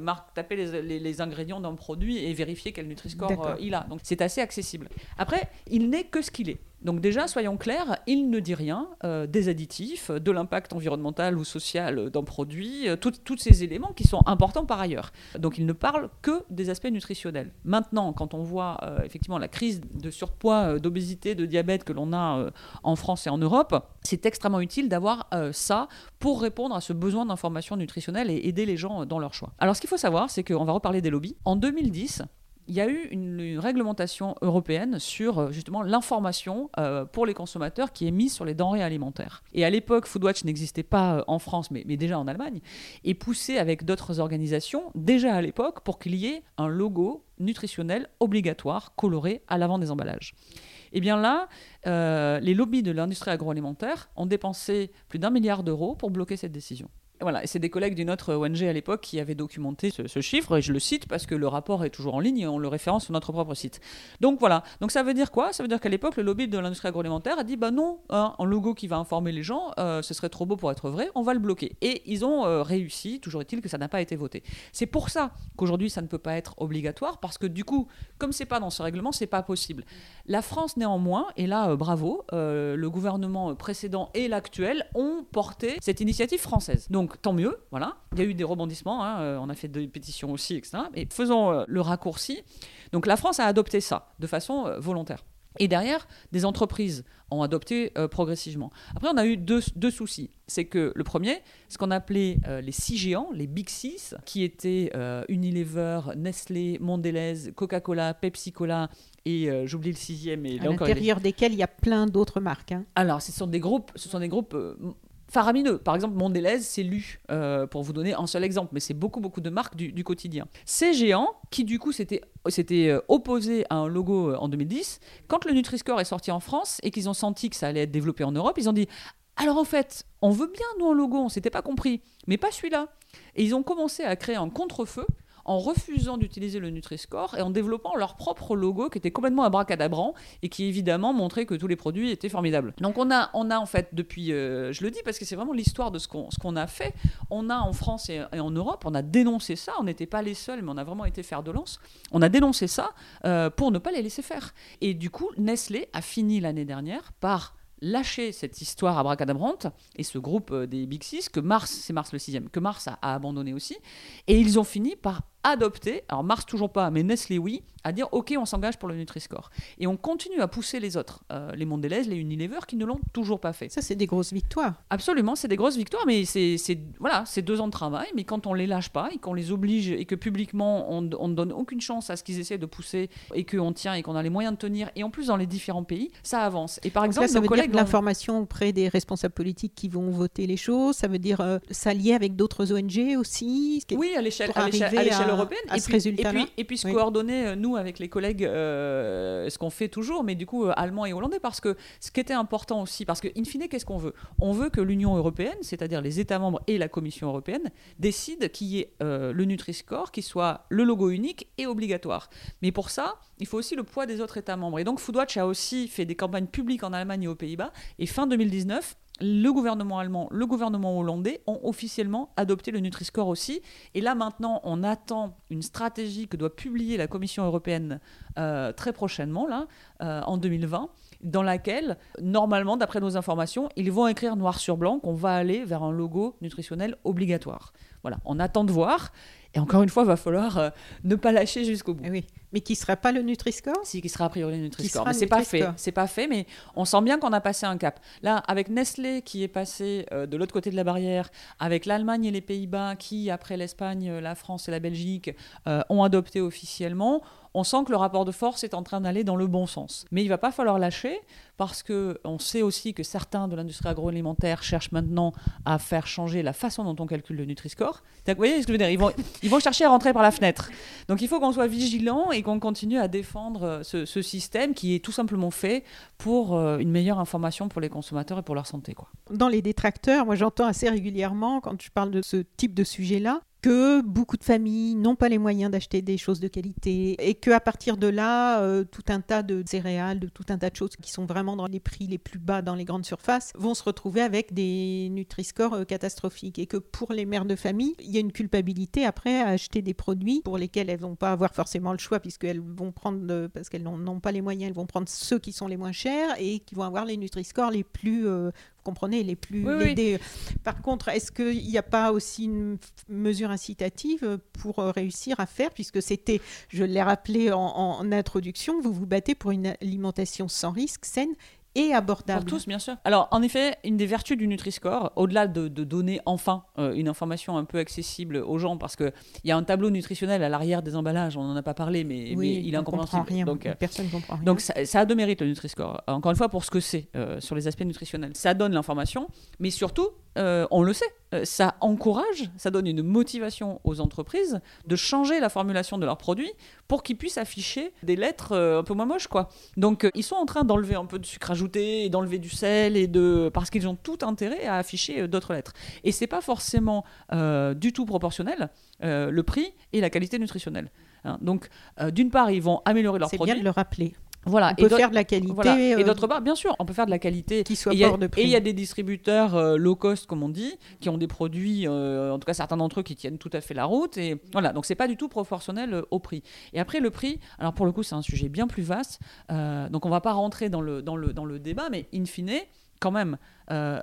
marque, taper les, les, ingrédients d'un produit et vérifier quel Nutri-Score il a. Donc c'est assez accessible. Après, il n'est que ce qu'il est. Donc déjà, soyons clairs, il ne dit rien euh, des additifs, de l'impact environnemental ou social d'un produit, euh, tous ces éléments qui sont importants par ailleurs. Donc il ne parle que des aspects nutritionnels. Maintenant, quand on voit euh, effectivement la crise de surpoids, d'obésité, de diabète que l'on a en France et en Europe, c'est extrêmement utile d'avoir ça pour répondre à ce besoin d'information nutritionnelle et aider les gens dans leur choix. Alors ce qu'il faut savoir, c'est qu'on va reparler des lobbies. En 2010, il y a eu une, réglementation européenne sur euh, justement l'information euh, pour les consommateurs qui est mise sur les denrées alimentaires. Et à l'époque, Foodwatch n'existait pas euh, en France, mais, déjà en Allemagne, et poussé avec d'autres organisations, déjà à l'époque, pour qu'il y ait un logo nutritionnel obligatoire coloré à l'avant des emballages. Et eh bien là, les lobbies de l'industrie agroalimentaire ont dépensé plus d'un milliard d'euros pour bloquer cette décision. Voilà, c'est des collègues d'une autre ONG à l'époque qui avaient documenté ce, chiffre, et je le cite parce que le rapport est toujours en ligne et on le référence sur notre propre site. Donc voilà, donc ça veut dire quoi? Ça veut dire qu'à l'époque, le lobby de l'industrie agroalimentaire a dit bah non, hein, un logo qui va informer les gens, euh, ce serait trop beau pour être vrai, on va le bloquer. Et ils ont euh, réussi, toujours est-il que ça n'a pas été voté. C'est pour ça qu'aujourd'hui ça ne peut pas être obligatoire, parce que du coup, comme c'est pas dans ce règlement, c'est pas possible. La France néanmoins, et là euh, bravo, le gouvernement précédent et l'actuel ont porté cette initiative française. Donc tant mieux, voilà. Il y a eu des rebondissements, hein, euh, on a fait des pétitions aussi, etc. Mais faisons euh, le raccourci. Donc la France a adopté ça de façon euh, volontaire. Et derrière, des entreprises ont adopté progressivement. Après, on a eu deux, soucis. C'est que le premier, ce qu'on appelait les six géants, les Big Six, qui étaient Unilever, Nestlé, Mondelez, Coca-Cola, Pepsi-Cola et j'oublie le sixième. Et à l'intérieur desquels il y a plein d'autres marques. Hein. Alors, ce sont des groupes, ce sont des groupes faramineux. Par exemple, Mondelez, c'est lu, euh, pour vous donner un seul exemple, mais c'est beaucoup, beaucoup de marques du, quotidien. Ces géants, qui du coup s'étaient euh, opposés à un logo euh, en 2010, quand le Nutri-Score est sorti en France et qu'ils ont senti que ça allait être développé en Europe, ils ont dit alors en fait, on veut bien nous un logo, on s'était pas compris, mais pas celui-là. Et ils ont commencé à créer un contre-feu en refusant d'utiliser le Nutri-Score et en développant leur propre logo qui était complètement abracadabrant et qui évidemment montrait que tous les produits étaient formidables. Donc on a, on a en fait depuis, euh, je le dis parce que c'est vraiment l'histoire de ce qu'on qu'on a fait, on a en France et, en Europe, on a dénoncé ça, on n'était pas les seuls mais on a vraiment été faire de lance, on a dénoncé ça euh, pour ne pas les laisser faire. Et du coup, Nestlé a fini l'année dernière par lâcher cette histoire abracadabrante et ce groupe euh, des Big Six que Mars, c'est Mars le sixième, que Mars a abandonné aussi, et ils ont fini par adopter, alors Mars toujours pas, mais Nestlé oui, à dire ok on s'engage pour le Nutri-Score. Et on continue à pousser les autres, euh, les Mondelez, les Unilever, qui ne l'ont toujours pas fait. Ça c'est des grosses victoires. Absolument, c'est des grosses victoires, mais c'est voilà, c'est deux ans de travail, mais quand on les lâche pas et qu'on les oblige et que publiquement on ne donne aucune chance à ce qu'ils essaient de pousser et qu'on tient et qu'on a les moyens de tenir, et en plus dans les différents pays, ça avance. Et par exemple, ça veut dire l'information auprès des responsables politiques qui vont voter les choses, ça veut dire euh, s'allier avec d'autres ONG aussi. Oui, à l'échelle européenne. et, puis, et, puis, et puis se coordonner, euh, avec les collègues, euh, ce qu'on fait toujours, mais du coup, euh, allemand et hollandais, parce que ce qui était important aussi, parce que, in fine, qu'est-ce qu'on veut? On veut que l'Union européenne, c'est-à-dire les États membres et la Commission européenne, décident qu'il y ait le Nutri-Score, qui soit le logo unique et obligatoire. Mais pour ça, il faut aussi le poids des autres États membres. Et donc, Foodwatch a aussi fait des campagnes publiques en Allemagne et aux Pays-Bas, et fin 2019, le gouvernement allemand, le gouvernement hollandais ont officiellement adopté le Nutri-Score aussi. Et là maintenant, on attend une stratégie que doit publier la Commission européenne euh, très prochainement, là, euh, en 2020, dans laquelle, normalement, d'après nos informations, ils vont écrire noir sur blanc qu'on va aller vers un logo nutritionnel obligatoire. Voilà, on attend de voir. Et encore une fois, il va falloir euh, ne pas lâcher jusqu'au bout. Eh oui. Mais qui ne sera pas le Nutri-Score? Si, qui sera a priori le Nutri-Score. Mais c'est pas fait. C'est pas fait, mais on sent bien qu'on a passé un cap. Là, avec Nestlé qui est passé euh, de l'autre côté de la barrière, avec l'Allemagne et les Pays-Bas qui, après l'Espagne, la France et la Belgique, euh, ont adopté officiellement, on sent que le rapport de force est en train d'aller dans le bon sens. Mais il va pas falloir lâcher parce que on sait aussi que certains de l'industrie agroalimentaire cherchent maintenant à faire changer la façon dont on calcule le Nutri-Score. Vous voyez ce que je veux dire? Ils vont, ils vont chercher à rentrer par la fenêtre. Donc il faut qu'on soit vigilant et qu'on continue à défendre euh, ce, système qui est tout simplement fait pour euh, une meilleure information pour les consommateurs et pour leur santé. Quoi. Dans les détracteurs, moi j'entends assez régulièrement quand je parle de ce type de sujet-là, que beaucoup de familles n'ont pas les moyens d'acheter des choses de qualité et que à partir de là, euh, tout un tas de céréales, de tout un tas de choses qui sont vraiment dans les prix les plus bas dans les grandes surfaces vont se retrouver avec des Nutri-Score euh, catastrophiques. Et que pour les mères de famille, il y a une culpabilité après à acheter des produits pour lesquels elles vont pas avoir forcément le choix puisqu'elles vont prendre parce qu'elles n'ont pas les moyens, elles vont prendre ceux qui sont les moins chers et qui vont avoir les Nutri-Score les plus euh, comprenez, les plus Par contre, est-ce qu'il n'y a pas aussi une mesure incitative pour euh, réussir à faire, puisque c'était, je l'ai rappelé en, introduction, vous vous battez pour une alimentation sans risque, saine et abordable. Pour tous, bien sûr. Alors, en effet, une des vertus du Nutri-Score, au-delà de, donner enfin euh, une information un peu accessible aux gens, parce qu'il y a un tableau nutritionnel à l'arrière des emballages, on n'en a pas parlé, mais, il est incompréhensible. donc, euh, personne ne comprend rien. Donc, ça, a deux mérites, le Nutri-Score. Encore une fois, pour ce que c'est euh, sur les aspects nutritionnels. Ça donne l'information, mais surtout, on le sait, ça encourage, ça donne une motivation aux entreprises de changer la formulation de leurs produits pour qu'ils puissent afficher des lettres un peu moins moches, quoi. Donc, ils sont en train d'enlever un peu de sucre et d'enlever du sel et de parce qu'ils ont tout intérêt à afficher euh, d'autres lettres. Et c'est pas forcément euh, du tout proportionnel euh, le prix et la qualité nutritionnelle. Hein. Donc, d'une part, ils vont améliorer leurs produits. C'est bien de le rappeler. Voilà. On peut faire de la qualité. Et d'autre part, bien sûr, on peut faire de la qualité qui soit hors de prix. Et il y a des distributeurs low cost, comme on dit, qui ont des produits, en tout cas certains d'entre eux, qui tiennent tout à fait la route. Et voilà, donc c'est pas du tout proportionnel au prix. Et après le prix, alors pour le coup, c'est un sujet bien plus vaste. donc on va pas rentrer dans le dans le dans le débat, mais in fine, quand même,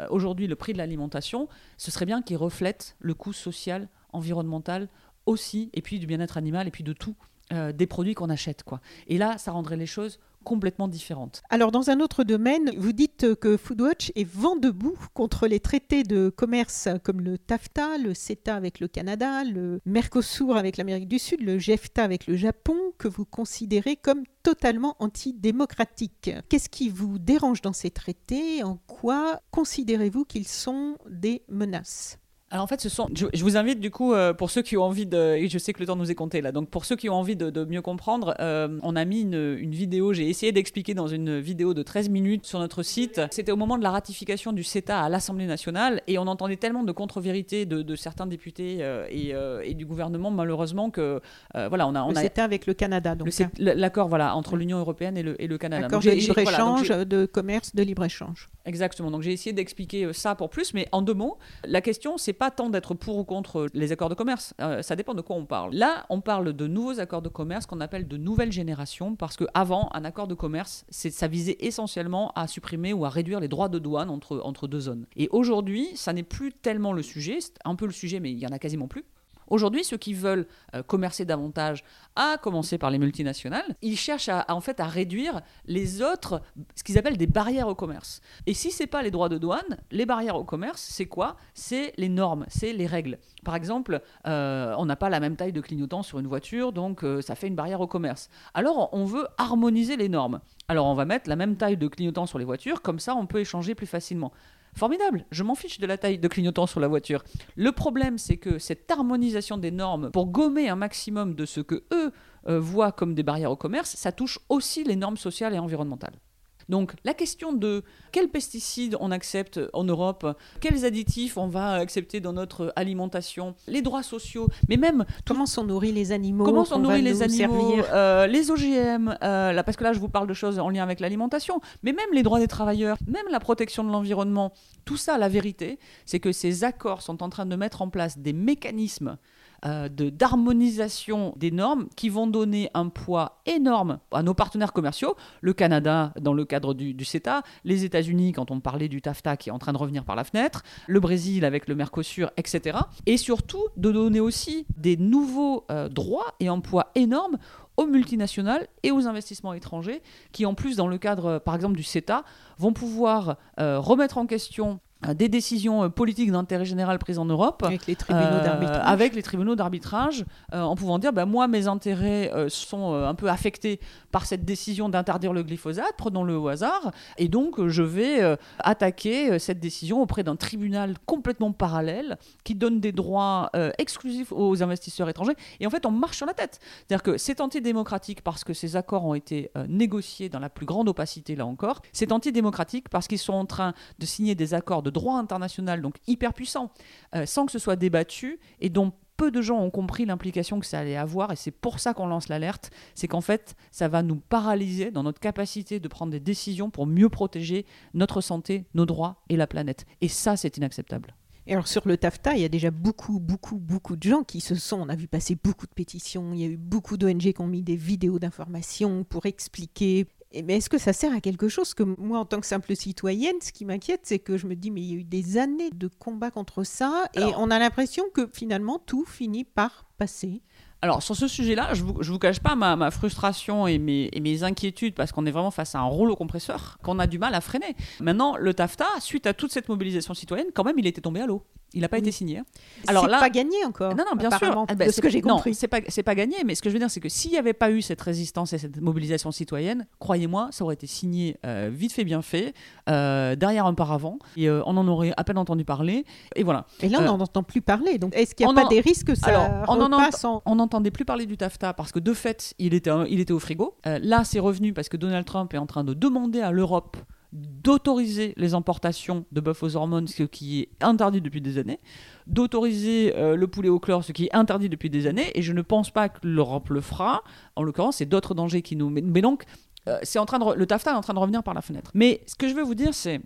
aujourd'hui, le prix de l'alimentation, ce serait bien qu'il reflète le coût social, environnemental aussi, et puis du bien-être animal, et puis de tout. Des produits qu'on achète quoi. Et là, ça rendrait les choses complètement différentes. Alors dans un autre domaine, vous dites que Foodwatch est vent debout contre les traités de commerce comme le TAFTA, le CETA avec le Canada, le Mercosur avec l'Amérique du Sud, le GEFTA avec le Japon, que vous considérez comme totalement antidémocratiques. Qu'est-ce qui vous dérange dans ces traités? En quoi considérez-vous qu'ils sont des menaces? Alors en fait, ce sont. Je, vous invite du coup euh, pour ceux qui ont envie de. Et je sais que le temps nous est compté là. Donc pour ceux qui ont envie de, mieux comprendre, euh, on a mis une, vidéo. J'ai essayé d'expliquer dans une vidéo de 13 minutes sur notre site. C'était au moment de la ratification du CETA à l'Assemblée nationale et on entendait tellement de contre-vérités de, certains députés euh, et, du gouvernement malheureusement que voilà on a. On le CETA avec le Canada donc. L'accord voilà entre l'Union européenne et le, et le Canada. Accord de libre échange, de commerce, de libre échange. Exactement. Donc j'ai essayé d'expliquer ça pour plus, mais en deux mots, la question c'est pas tant d'être pour ou contre les accords de commerce. Euh, ça dépend de quoi on parle. Là, on parle de nouveaux accords de commerce qu'on appelle de nouvelle génération parce qu'avant, un accord de commerce, ça visait essentiellement à supprimer ou à réduire les droits de douane entre, entre deux zones. Et aujourd'hui, ça n'est plus tellement le sujet, c'est un peu le sujet, mais il y en a quasiment plus. Aujourd'hui, ceux qui veulent euh, commercer davantage, à commencer par les multinationales, ils cherchent à, en fait à réduire les autres, ce qu'ils appellent des barrières au commerce. Et si c'est pas les droits de douane, les barrières au commerce, c'est quoi? C'est les normes, c'est les règles. Par exemple, euh, on n'a pas la même taille de clignotant sur une voiture, donc euh, ça fait une barrière au commerce. Alors on veut harmoniser les normes. Alors on va mettre la même taille de clignotant sur les voitures, comme ça on peut échanger plus facilement. Formidable, je m'en fiche de la taille de clignotant sur la voiture. Le problème, c'est que cette harmonisation des normes pour gommer un maximum de ce que eux euh, voient comme des barrières au commerce, ça touche aussi les normes sociales et environnementales. Donc la question de quels pesticides on accepte en Europe, quels additifs on va accepter dans notre alimentation, les droits sociaux, mais même comment sont nourris les animaux, comment sont nourris les animaux, euh, les OGM, euh, là parce que là je vous parle de choses en lien avec l'alimentation, mais même les droits des travailleurs, même la protection de l'environnement, tout ça, la vérité, c'est que ces accords sont en train de mettre en place des mécanismes euh, de d'harmonisation des normes qui vont donner un poids énorme à nos partenaires commerciaux, le Canada dans le cadre du, CETA, les États-Unis quand on parlait du TAFTA qui est en train de revenir par la fenêtre, le Brésil avec le Mercosur, etc. Et surtout de donner aussi des nouveaux euh, droits et un poids énorme aux multinationales et aux investissements étrangers qui, en plus, dans le cadre, par exemple, du CETA, vont pouvoir euh, remettre en question des décisions euh, politiques d'intérêt général prises en Europe avec les tribunaux d'arbitrage, avec les tribunaux d'arbitrage en pouvant dire bah, moi mes intérêts sont un peu affectés par cette décision d'interdire le glyphosate prenons-le au hasard et donc je vais attaquer cette décision auprès d'un tribunal complètement parallèle qui donne des droits exclusifs aux investisseurs étrangers et en fait on marche sur la tête. C'est-à-dire que c'est antidémocratique parce que ces accords ont été négociés dans la plus grande opacité là encore. C'est antidémocratique parce qu'ils sont en train de signer des accords de droit international, donc hyper puissants, euh, sans que ce soit débattu et dont peu de gens ont compris l'implication que ça allait avoir et c'est pour ça qu'on lance l'alerte, c'est qu'en fait ça va nous paralyser dans notre capacité de prendre des décisions pour mieux protéger notre santé, nos droits et la planète. Et ça c'est inacceptable. Et alors sur le TAFTA, il y a déjà beaucoup, beaucoup, beaucoup de gens qui se sont, on a vu passer beaucoup de pétitions, il y a eu beaucoup d'ONG qui ont mis des vidéos d'information pour expliquer mais est-ce que ça sert à quelque chose? Que moi, en tant que simple citoyenne, ce qui m'inquiète, c'est que je me dis, mais il y a eu des années de combat contre ça, et on a l'impression que finalement, tout finit par passer. Alors sur ce sujet-là, je ne vous, cache pas ma, ma frustration et mes, et mes inquiétudes parce qu'on est vraiment face à un rouleau compresseur qu'on a du mal à freiner. Maintenant, le TAFTA, suite à toute cette mobilisation citoyenne, quand même, il était tombé à l'eau. Il n'a pas Oui. été signé. hein. Alors Alors là- pas gagné encore. Non, non, bien sûr. Ah ben, de c'est ce que j'ai non, compris. c'est pas, c'est pas gagné, mais ce que je veux dire, c'est que s'il n'y avait pas eu cette résistance et cette mobilisation citoyenne, croyez-moi, ça aurait été signé euh, vite fait, bien fait, euh, derrière un paravent, et euh, on en aurait à peine entendu parler. Et voilà. Et là, on n'en entend plus parler. Donc, est-ce qu'il n'y a pas en- des risques que ça Alors, on en repasse en... N'entendait plus parler du TAFTA parce que de fait, il était, il était au frigo. Euh, là, c'est revenu parce que Donald Trump est en train de demander à l'Europe d'autoriser les importations de bœuf aux hormones, ce qui est interdit depuis des années, d'autoriser euh, le poulet au chlore, ce qui est interdit depuis des années, et je ne pense pas que l'Europe le fera. En l'occurrence, c'est d'autres dangers qui nous... Mais, mais donc, euh, c'est en train de le TAFTA est en train de revenir par la fenêtre. Mais ce que je veux vous dire, c'est...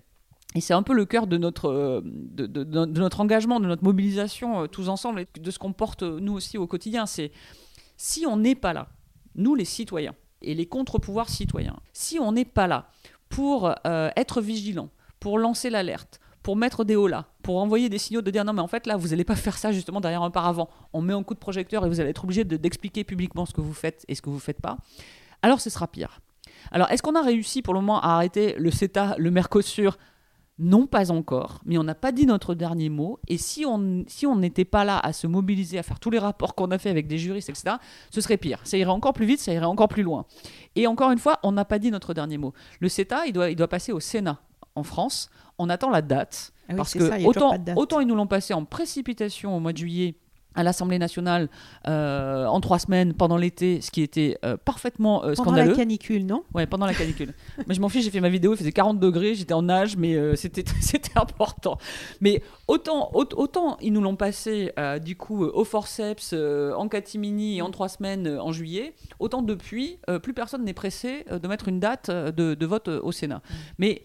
Et c'est un peu le cœur de notre, euh, de, notre engagement, de notre mobilisation euh, tous ensemble, et de ce qu'on porte euh, nous aussi au quotidien. C'est si on n'est pas là, nous les citoyens et les contre-pouvoirs citoyens, si on n'est pas là pour être vigilant, pour lancer l'alerte, pour mettre des hauts là, pour envoyer des signaux de dire non mais en fait là vous n'allez pas faire ça justement derrière un paravent, on met un coup de projecteur et vous allez être obligé de- d'expliquer publiquement ce que vous faites et ce que vous faites pas, alors ce sera pire. Alors est-ce qu'on a réussi pour le moment à arrêter le CETA, le Mercosur non, pas encore, mais on n'a pas dit notre dernier mot. Et si on si on n'était pas là à se mobiliser, à faire tous les rapports qu'on a fait avec des juristes, etc., ce serait pire. Ça irait encore plus vite, ça irait encore plus loin. Et encore une fois, on n'a pas dit notre dernier mot. Le CETA, il doit, il doit passer au Sénat en France. On attend la date. Ah oui, parce que ça, autant, autant ils nous l'ont passé en précipitation au mois de juillet à l'Assemblée nationale euh, en trois semaines pendant l'été, ce qui était euh, parfaitement euh, Pendant scandaleux. la canicule, non? Ouais, pendant la canicule. mais je m'en fiche, j'ai fait ma vidéo, il faisait 40 degrés, j'étais en nage, mais euh, c'était c'était important. Mais autant, au- autant ils nous l'ont passé du coup au forceps, en catimini et en trois semaines en juillet, autant depuis, plus personne n'est pressé de mettre une date de, de vote au Sénat. Mais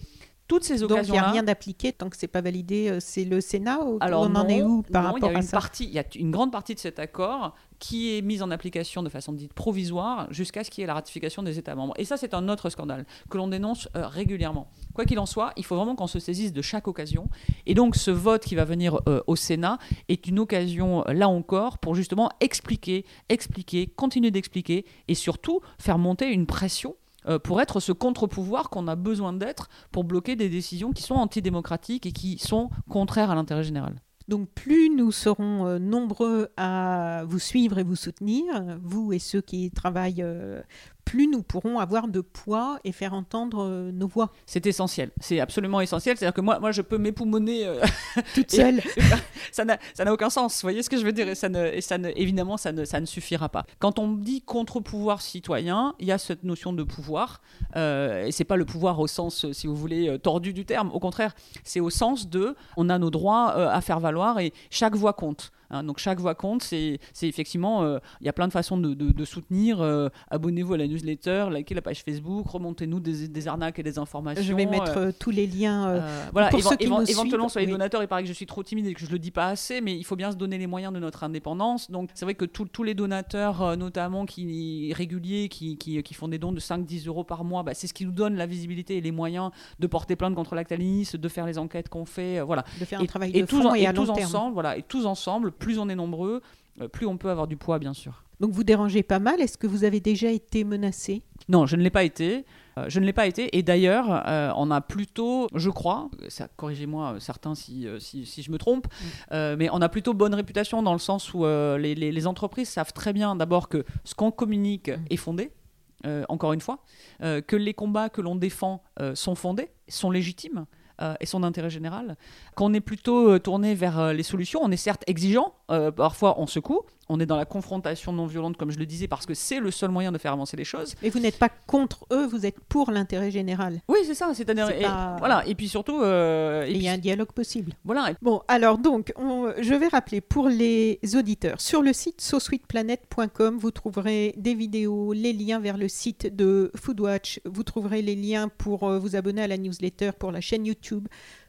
toutes ces Donc, il n'y a rien d'appliqué tant que c'est pas validé. euh, C'est le Sénat ou Alors on en est où par non, il y rapport a à une ça partie, il y a une grande partie de cet accord qui est mise en application de façon dite provisoire jusqu'à ce qu'il y ait la ratification des États membres. Et ça, c'est un autre scandale que l'on dénonce euh, régulièrement. Quoi qu'il en soit, il faut vraiment qu'on se saisisse de chaque occasion. Et donc, ce vote qui va venir euh, au Sénat est une occasion, là encore, pour justement expliquer, expliquer, continuer d'expliquer et surtout faire monter une pression euh, pour être ce contre-pouvoir qu'on a besoin d'être pour bloquer des décisions qui sont antidémocratiques et qui sont contraires à l'intérêt général. Donc plus nous serons euh, nombreux à vous suivre et vous soutenir, vous et ceux qui travaillent, euh, plus nous pourrons avoir de poids et faire entendre euh, nos voix C'est essentiel, c'est absolument essentiel. C'est-à-dire que moi, moi je peux m'époumoner, euh, toutes Et- seules. ça n'a ça n'a aucun sens. Vous voyez ce que je veux dire? Et ça ne, et ça ne, évidemment, ça ne, ça ne suffira pas. Quand on dit contre-pouvoir citoyen, il y a cette notion de pouvoir. Euh, et c'est pas le pouvoir au sens, euh, si vous voulez, euh, tordu du terme. Au contraire, c'est au sens de, on a nos droits à faire valoir et chaque voix compte. Hein. donc chaque voix compte, c'est effectivement, euh, il y a plein de façons de, de- de soutenir. euh, Abonnez-vous à la newsletter, likez la page Facebook, remontez-nous des, des arnaques et des informations. Je vais mettre euh, tous les liens. voilà, pour ceux qui nous éventuellement les oui. donateurs, il paraît que je suis trop timide et que je le dis pas assez, mais il faut bien se donner les moyens de notre indépendance. Donc c'est vrai que tous- les donateurs, notamment qui réguliers, qui, qui, qui font des dons de 5-10 euros par mois, bah, c'est ce qui nous donne la visibilité et les moyens de porter plainte contre Lactalis, de faire les enquêtes qu'on fait, voilà. de faire un Et, travail et de tous, fond et, et à long tous terme. ensemble, voilà, et tous ensemble, plus on est nombreux, euh, plus on peut avoir du poids, bien sûr. Donc vous dérangez pas mal. Est-ce que vous avez déjà été menacé? Non, je ne l'ai pas été. Euh, je ne l'ai pas été. Et d'ailleurs, euh, on a plutôt, je crois, ça, corrigez-moi euh, certains si, si, si je me trompe, euh, mais on a plutôt bonne réputation dans le sens où les, les- les entreprises savent très bien d'abord que ce qu'on communique est fondé. encore une fois, que les combats que l'on défend sont fondés, sont légitimes euh, et sont d'intérêt général, qu'on est plutôt euh, tourné vers euh, les solutions. On est certes exigeant, parfois on secoue, on est dans la confrontation non violente, comme je le disais, parce que c'est le seul moyen de faire avancer les choses. Mais vous n'êtes pas contre eux, vous êtes pour l'intérêt général. Oui, c'est ça. C'est-à-dire, pas- voilà. Et puis surtout, euh, et il y a un dialogue possible. voilà. Bon, alors donc, on- je vais rappeler pour les auditeurs, sur le site sosweetplanet.com, vous trouverez des vidéos, les liens vers le site de Foodwatch, vous trouverez les liens pour euh, vous abonner à la newsletter, pour la chaîne YouTube,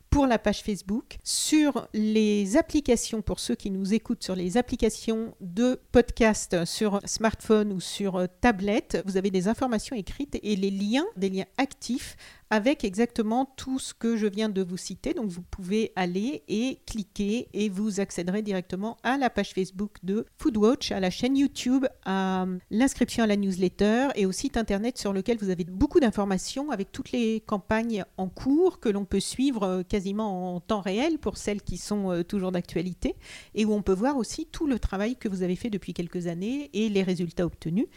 pour la page Facebook. Sur les applications, pour ceux qui nous écoutent sur les applications de podcast sur smartphone ou sur euh, tablette, vous avez des informations écrites et les liens, des liens actifs avec exactement tout ce que je viens de vous citer. Donc vous pouvez aller et cliquer et vous accéderez directement à la page Facebook de Foodwatch, à la chaîne YouTube, à l'inscription à la newsletter et au site internet sur lequel vous avez beaucoup d'informations avec toutes les campagnes en cours que l'on peut suivre euh, quasiment en temps réel pour celles qui sont euh, toujours d'actualité et où on peut voir aussi tout le travail que vous avez fait depuis quelques années et les résultats obtenus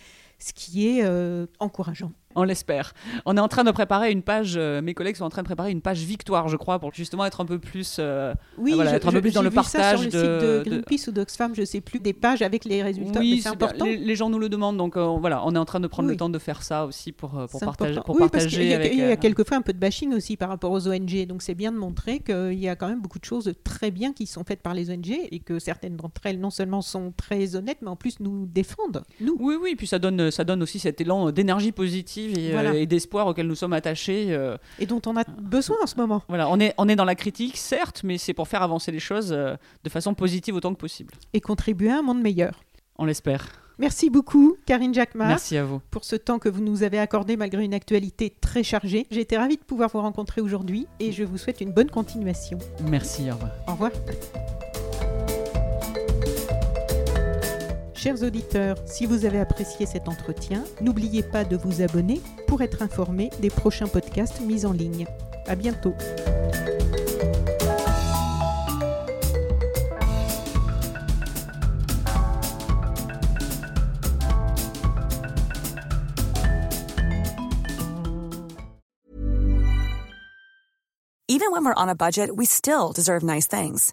ce qui est euh, encourageant. On l'espère. On est en train de préparer une page, euh, mes collègues sont en train de préparer une page victoire, je crois, pour justement être un peu plus, euh, oui, être un peu plus dans le partage ça sur le de, site de Greenpeace ou d'Oxfam, je ne sais plus, des pages avec les résultats. Oui, c'est important. Les, gens nous le demandent, donc voilà, on est en train de prendre le temps de faire ça aussi pour, pour partager. Pour oui, partager parce il y a, avec, il y a quelquefois un peu de bashing aussi par rapport aux ONG, donc c'est bien de montrer qu'il y a quand même beaucoup de choses très bien qui sont faites par les ONG et que certaines d'entre elles non seulement sont très honnêtes, mais en plus nous défendent. Nous. Oui, oui, puis ça donne, ça donne aussi cet élan d'énergie positive et, et espoir auquel nous sommes attachés. Euh, et dont on a besoin en ce moment. Voilà, on est, on est dans la critique, certes, mais c'est pour faire avancer les choses euh, de façon positive autant que possible. Et contribuer à un monde meilleur. On l'espère. Merci beaucoup, Karine Jacquemart. Merci à vous. Pour ce temps que vous nous avez accordé malgré une actualité très chargée. J'ai été ravie de pouvoir vous rencontrer aujourd'hui et je vous souhaite une bonne continuation. Merci, au revoir. Au revoir. Chers auditeurs, si vous avez apprécié cet entretien, n'oubliez pas de vous abonner pour être informé des prochains podcasts mis en ligne. À bientôt. Even when we're on a budget, we still deserve nice things.